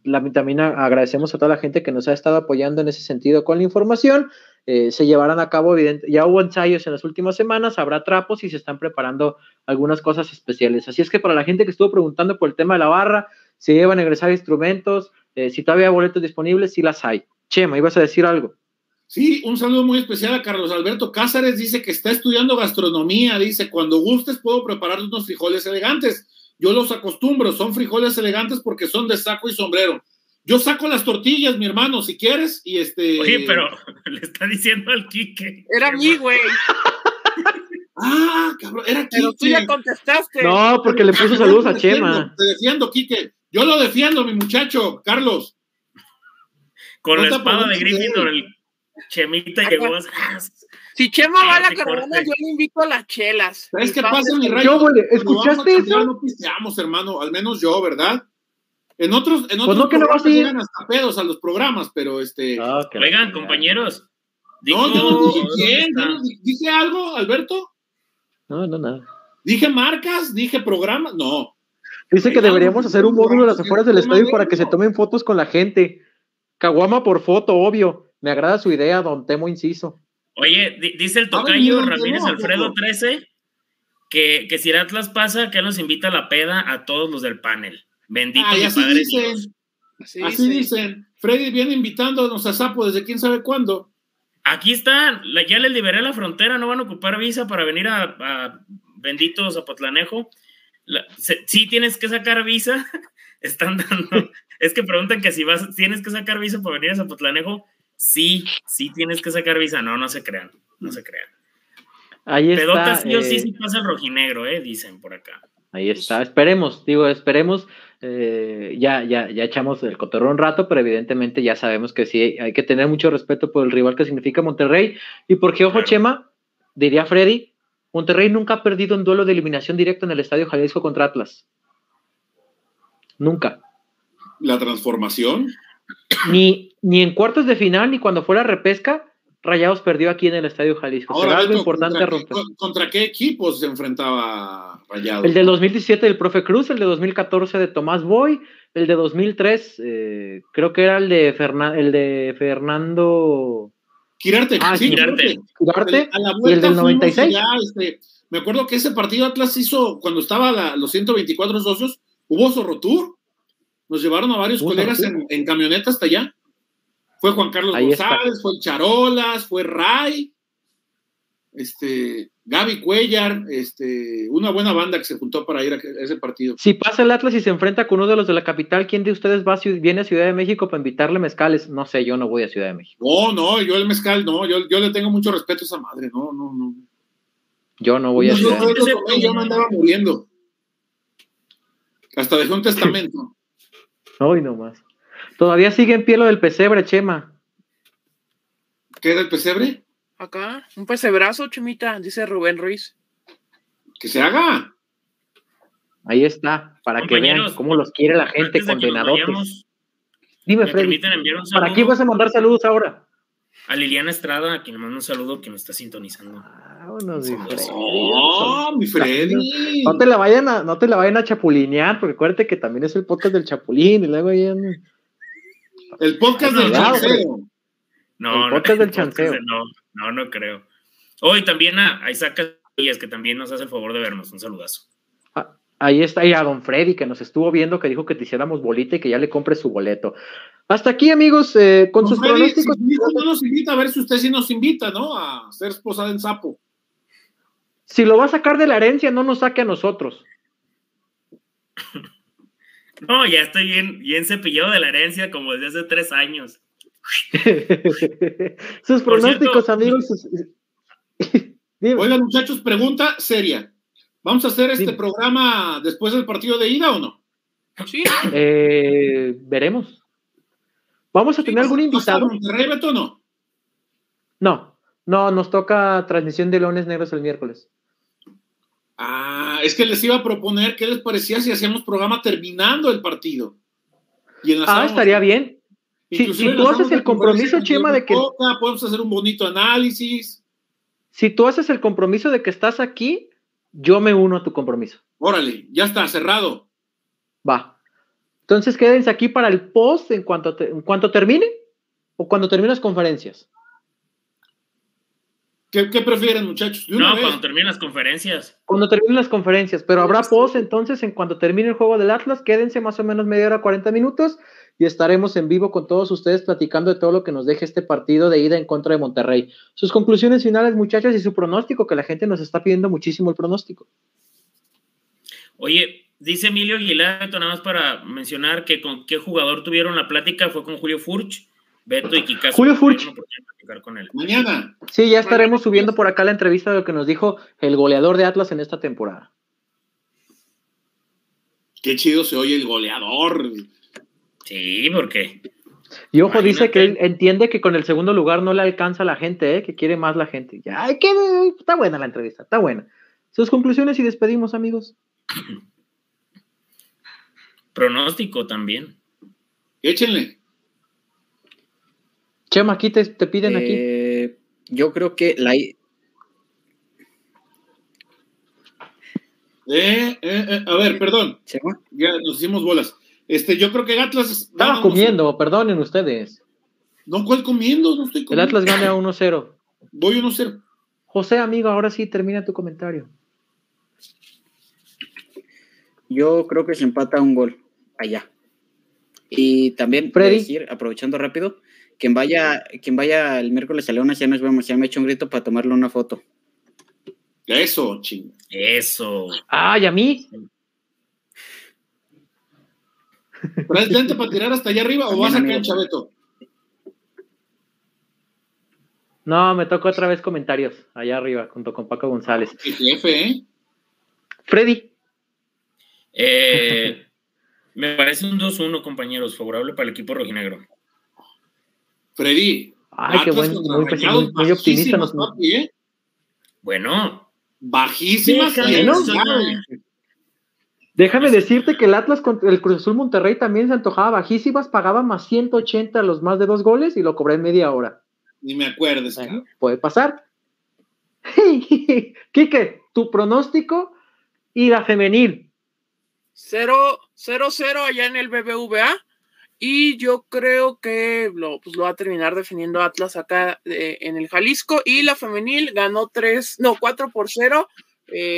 la- también agradecemos a toda la gente que nos ha estado apoyando en ese sentido con la información. Eh, se llevarán a cabo, evidente, ya hubo ensayos en las últimas semanas, habrá trapos y se están preparando algunas cosas especiales. Así es que para la gente que estuvo preguntando por el tema de la barra, si llevan a ingresar instrumentos, eh, si todavía hay boletos disponibles, sí las hay. Chema, ibas a decir algo. Sí, un saludo muy especial a Carlos Alberto Cázares. Dice que está estudiando gastronomía. Dice, cuando gustes puedo preparar unos frijoles elegantes. Yo los acostumbro, son frijoles elegantes porque son de saco y sombrero. Yo saco las tortillas, mi hermano, si quieres, y este... Oye, pero le está diciendo al Quique. Era mí, güey. Ah, cabrón, era Pero tú Quique. ya contestaste. No, porque le puso saludos a Chema. Te defiendo, Quique. Yo lo defiendo, mi muchacho, Carlos. Con No la espada de Gryffindor, el Chemita llegó a... Si Chema va a la caravana, yo le invito a las chelas. ¿Sabes qué pasa, mi rey? Yo, güey, ¿escuchaste chambear, eso? No pisteamos, hermano, al menos yo, ¿verdad? En otros, en Pues otros no, que no vas programas a ir. llegan hasta pedos a los programas, pero este... Ah, Oigan, compañeros. no, yo no dije ¿dónde quién, no ¿Dije algo, Alberto? No, no, nada. ¿Dije marcas? ¿Dije programas? No. Dice que deberíamos hacer un módulo a las afueras del estadio para que se tomen fotos con la gente. Caguama por foto, obvio. Me agrada su idea, don Temo Inciso. Oye, di- dice el tocayo Ramírez ¿no? Alfredo 13 que, que si el Atlas pasa, que nos invita a la peda a todos los del panel. Bendito y mi así padre dicen. Dios. Sí, Así sí. dicen. Freddy viene invitándonos a Sapo desde quién sabe cuándo. Aquí están, ya les liberé la frontera, no van a ocupar visa para venir a, a bendito Zapotlanejo. La- se- sí tienes que sacar visa, están dando, es que preguntan que si vas, tienes que sacar visa para venir a Zapotlanejo. Sí, sí tienes que sacar visa, no, no se crean, no se crean. Ahí está. Pedota sí o sí, eh, sí pasa el rojinegro, eh, dicen por acá. Ahí está. Esperemos, digo, esperemos. eh, ya, ya, ya echamos el cotorreo un rato, pero evidentemente ya sabemos que sí hay que tener mucho respeto por el rival que significa Monterrey. Y porque, ojo, Claro. Chema, diría Freddy, Monterrey nunca ha perdido un duelo de eliminación directa en el Estadio Jalisco contra Atlas. Nunca. La transformación. Ni, ni en cuartos de final, ni cuando fue la repesca, Rayados perdió aquí en el Estadio Jalisco. Ahora, Será algo Beto, importante ¿contra, romper. qué, con- ¿contra qué equipos se enfrentaba Rayado? El del 2017 del profe Cruz, el de 2014 de Tomás Boy, el de 2003 eh, creo que era el de, Ferna- el de Fernando Quirarte. Ah, sí, Quirarte. A la y el del fuimos 96. allá, este, me acuerdo que ese partido Atlas hizo, cuando estaba la- los 124 socios, hubo Zorrotur. Nos llevaron a varios colegas en, camioneta hasta allá. Fue Juan Carlos Ahí está. González, fue el Charolas, fue Ray, este, Gaby Cuellar, este, una buena banda que se juntó para ir a ese partido. Si pasa el Atlas y se enfrenta con uno de los de la capital, ¿quién de ustedes va viene a Ciudad de México para invitarle mezcales? No sé, yo no voy a Ciudad de México. No, no, yo el mezcal, no, yo, yo le tengo mucho respeto a esa madre, no, no, no. Yo no voy a Ciudad de México. yo me andaba muriendo. Hasta dejé un testamento. Hoy nomás. Todavía sigue en pie lo del pesebre, Chema. ¿Qué era el pesebre? Acá, un pesebrazo, Chumita, dice Rubén Ruiz. Que se haga. Ahí está, para que vean cómo los quiere la gente condenadotes. Dime, ¿Me Freddy. ¿Para quién vas a mandar saludos ahora? A Liliana Estrada, a quien le mando un saludo, que me está sintonizando. Vámonos, mi Freddy. Oh, mi Freddy. No te la vayan a, no te la vayan a chapulinear, porque acuérdate que también es el podcast del Chapulín, y luego ya no- El podcast del chanceo. No, El no, podcast del el chanceo. No, no, no creo. Hoy también a, a Isaac Casillas, que también nos hace el favor de vernos. Un saludazo. Ah, Ahí está, y a don Freddy, que nos estuvo viendo, que dijo que te hiciéramos bolita y que ya le compre su boleto. Hasta aquí, amigos, eh, con Don sus Freddy, pronósticos. si no nos invita, a ver si usted sí nos invita, ¿no? A ser esposada en sapo. Si lo va a sacar de la herencia, no nos saque a nosotros. No, ya estoy bien, bien cepillado de la herencia como desde hace tres años. sus Por pronósticos, cierto, amigos. sus- Dime. Oigan, muchachos, pregunta seria. ¿Vamos a hacer este Dime. programa después del partido de ida o no? Sí, Eh, veremos. ¿Vamos a tener algún ¿Va a estar invitado? Monterrey, Beto, o no? No, no, nos toca transmisión de Leones Negros el miércoles. Ah, es que les iba a proponer qué les parecía si hacíamos programa terminando el partido. Y Ah, estaría bien. Si, tú haces el compromiso, Chema, de que Coca, podemos hacer un bonito análisis. si tú haces el compromiso de que estás aquí, yo me uno a tu compromiso. Órale, ya está, cerrado. Va. Entonces quédense aquí para el post en cuanto, te- en cuanto termine o cuando termine las conferencias. ¿Qué, qué prefieren, muchachos? No, vez. cuando terminen las conferencias. Cuando terminen las conferencias, pero habrá post entonces en cuanto termine el juego del Atlas, quédense más o menos media hora, 40 minutos y estaremos en vivo con todos ustedes platicando de todo lo que nos deje este partido de ida en contra de Monterrey. Sus conclusiones finales, muchachos, y su pronóstico, que la gente nos está pidiendo muchísimo el pronóstico. Oye, dice Emilio Aguilar, Beto, nada más para mencionar que con qué jugador tuvieron la plática fue con Julio Furch, Beto y Kikazo. Julio Furch. Con él. Mañana. Sí, ya estaremos subiendo por acá la entrevista de lo que nos dijo el goleador de Atlas en esta temporada. Qué chido se oye el goleador. Sí, porque Y ojo, dice que él entiende que con el segundo lugar no le alcanza a la gente, ¿eh? que quiere más la gente. Ya, hay que, está buena la entrevista, está buena. Sus conclusiones y despedimos, amigos. pronóstico también. Échenle. Chema, aquí te, te piden aquí. Eh, yo creo que la, i- Eh, eh, eh, a ver, perdón. Chema, Ya nos hicimos bolas. Este, yo creo que Atlas. Estaba gana comiendo, perdonen ustedes. 1-0. No, ¿cuál comiendo? No estoy El comiendo. Atlas gana 1-0. Voy 1-0. José, amigo, ahora sí termina tu comentario. yo creo que se empata un gol allá. Y también Freddy. decir, aprovechando rápido, quien vaya, quien vaya el miércoles a Leones, ya nos vemos, ya me he hecho un grito para tomarle una foto. Eso, ching. Eso. Ah, ¿y a mí? ¿Traes lente para tirar hasta allá arriba o vas acá amigo. en Chaveto? No, me toca otra vez comentarios allá arriba, junto con Paco González. Jefe, ¿eh? Freddy, Eh, me parece un 2-1, compañeros, favorable para el equipo rojinegro. Freddy. ay, qué Atlas buen, contra muy, Rayados, muy, muy optimista. nos- papi, ¿eh? Bueno, Bajísimas. Déjame decirte que el Atlas contra el Cruz Azul Monterrey también se antojaba bajísimas, pagaba más 180 a los más de dos goles y lo cobré en media hora. Ni me acuerdes, Bueno, puede pasar. Quique, tu pronóstico y la femenil. 0-0 allá en el BBVA. Y yo creo que lo, pues lo va a terminar definiendo Atlas acá eh, en el Jalisco. Y la femenil ganó 3, no, 4 por 0,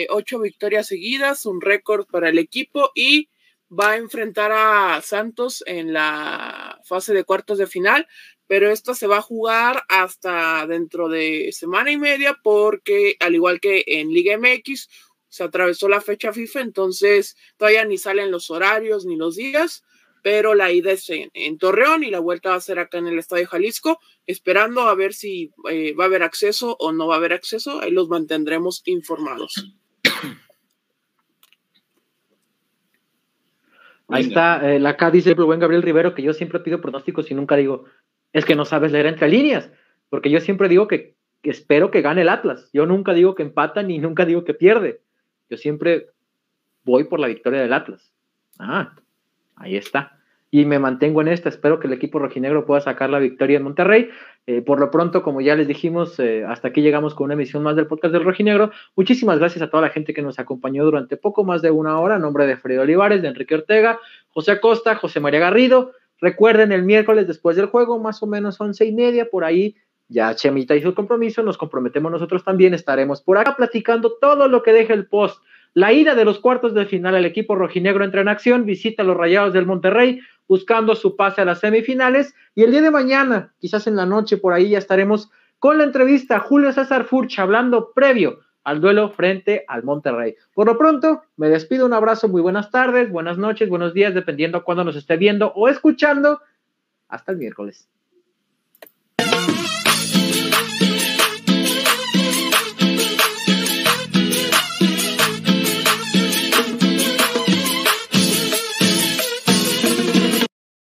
8 victorias seguidas, un récord para el equipo. Y va a enfrentar a Santos en la fase de cuartos de final. Pero esta se va a jugar hasta dentro de semana y media, porque al igual que en Liga MX, se atravesó la fecha FIFA, entonces todavía ni salen los horarios ni los días, pero la ida es en, en Torreón y la vuelta va a ser acá en el Estadio Jalisco, esperando a ver si eh, va a haber acceso o no va a haber acceso, ahí los mantendremos informados. Ahí está, eh, acá dice el buen Gabriel Rivero que yo siempre pido pronósticos y nunca digo, es que no sabes leer entre líneas, porque yo siempre digo que, que espero que gane el Atlas. Yo nunca digo que empata ni nunca digo que pierde. Yo siempre voy por la victoria del Atlas. Ah, ahí está. y me mantengo en esta. Espero que el equipo rojinegro pueda sacar la victoria en Monterrey. Eh, por lo pronto, como ya les dijimos, eh, hasta aquí llegamos con una emisión más del podcast del rojinegro. Muchísimas gracias a toda la gente que nos acompañó durante poco más de una hora. En nombre de Freddy Olivares, de Enrique Ortega, José Acosta, José María Garrido. Recuerden, el miércoles después del juego, más o menos once y media, por ahí, ya Chemita hizo el compromiso, nos comprometemos nosotros también, estaremos por acá platicando todo lo que deje el post. La ida de los cuartos de final, el equipo rojinegro entra en acción, visita a los Rayados del Monterrey, buscando su pase a las semifinales. Y el día de mañana, quizás en la noche, por ahí ya estaremos con la entrevista a Julio César Furch hablando previo al duelo frente al Monterrey. Por lo pronto, me despido, un abrazo, muy buenas tardes, buenas noches, buenos días, dependiendo cuándo nos esté viendo o escuchando. Hasta el miércoles.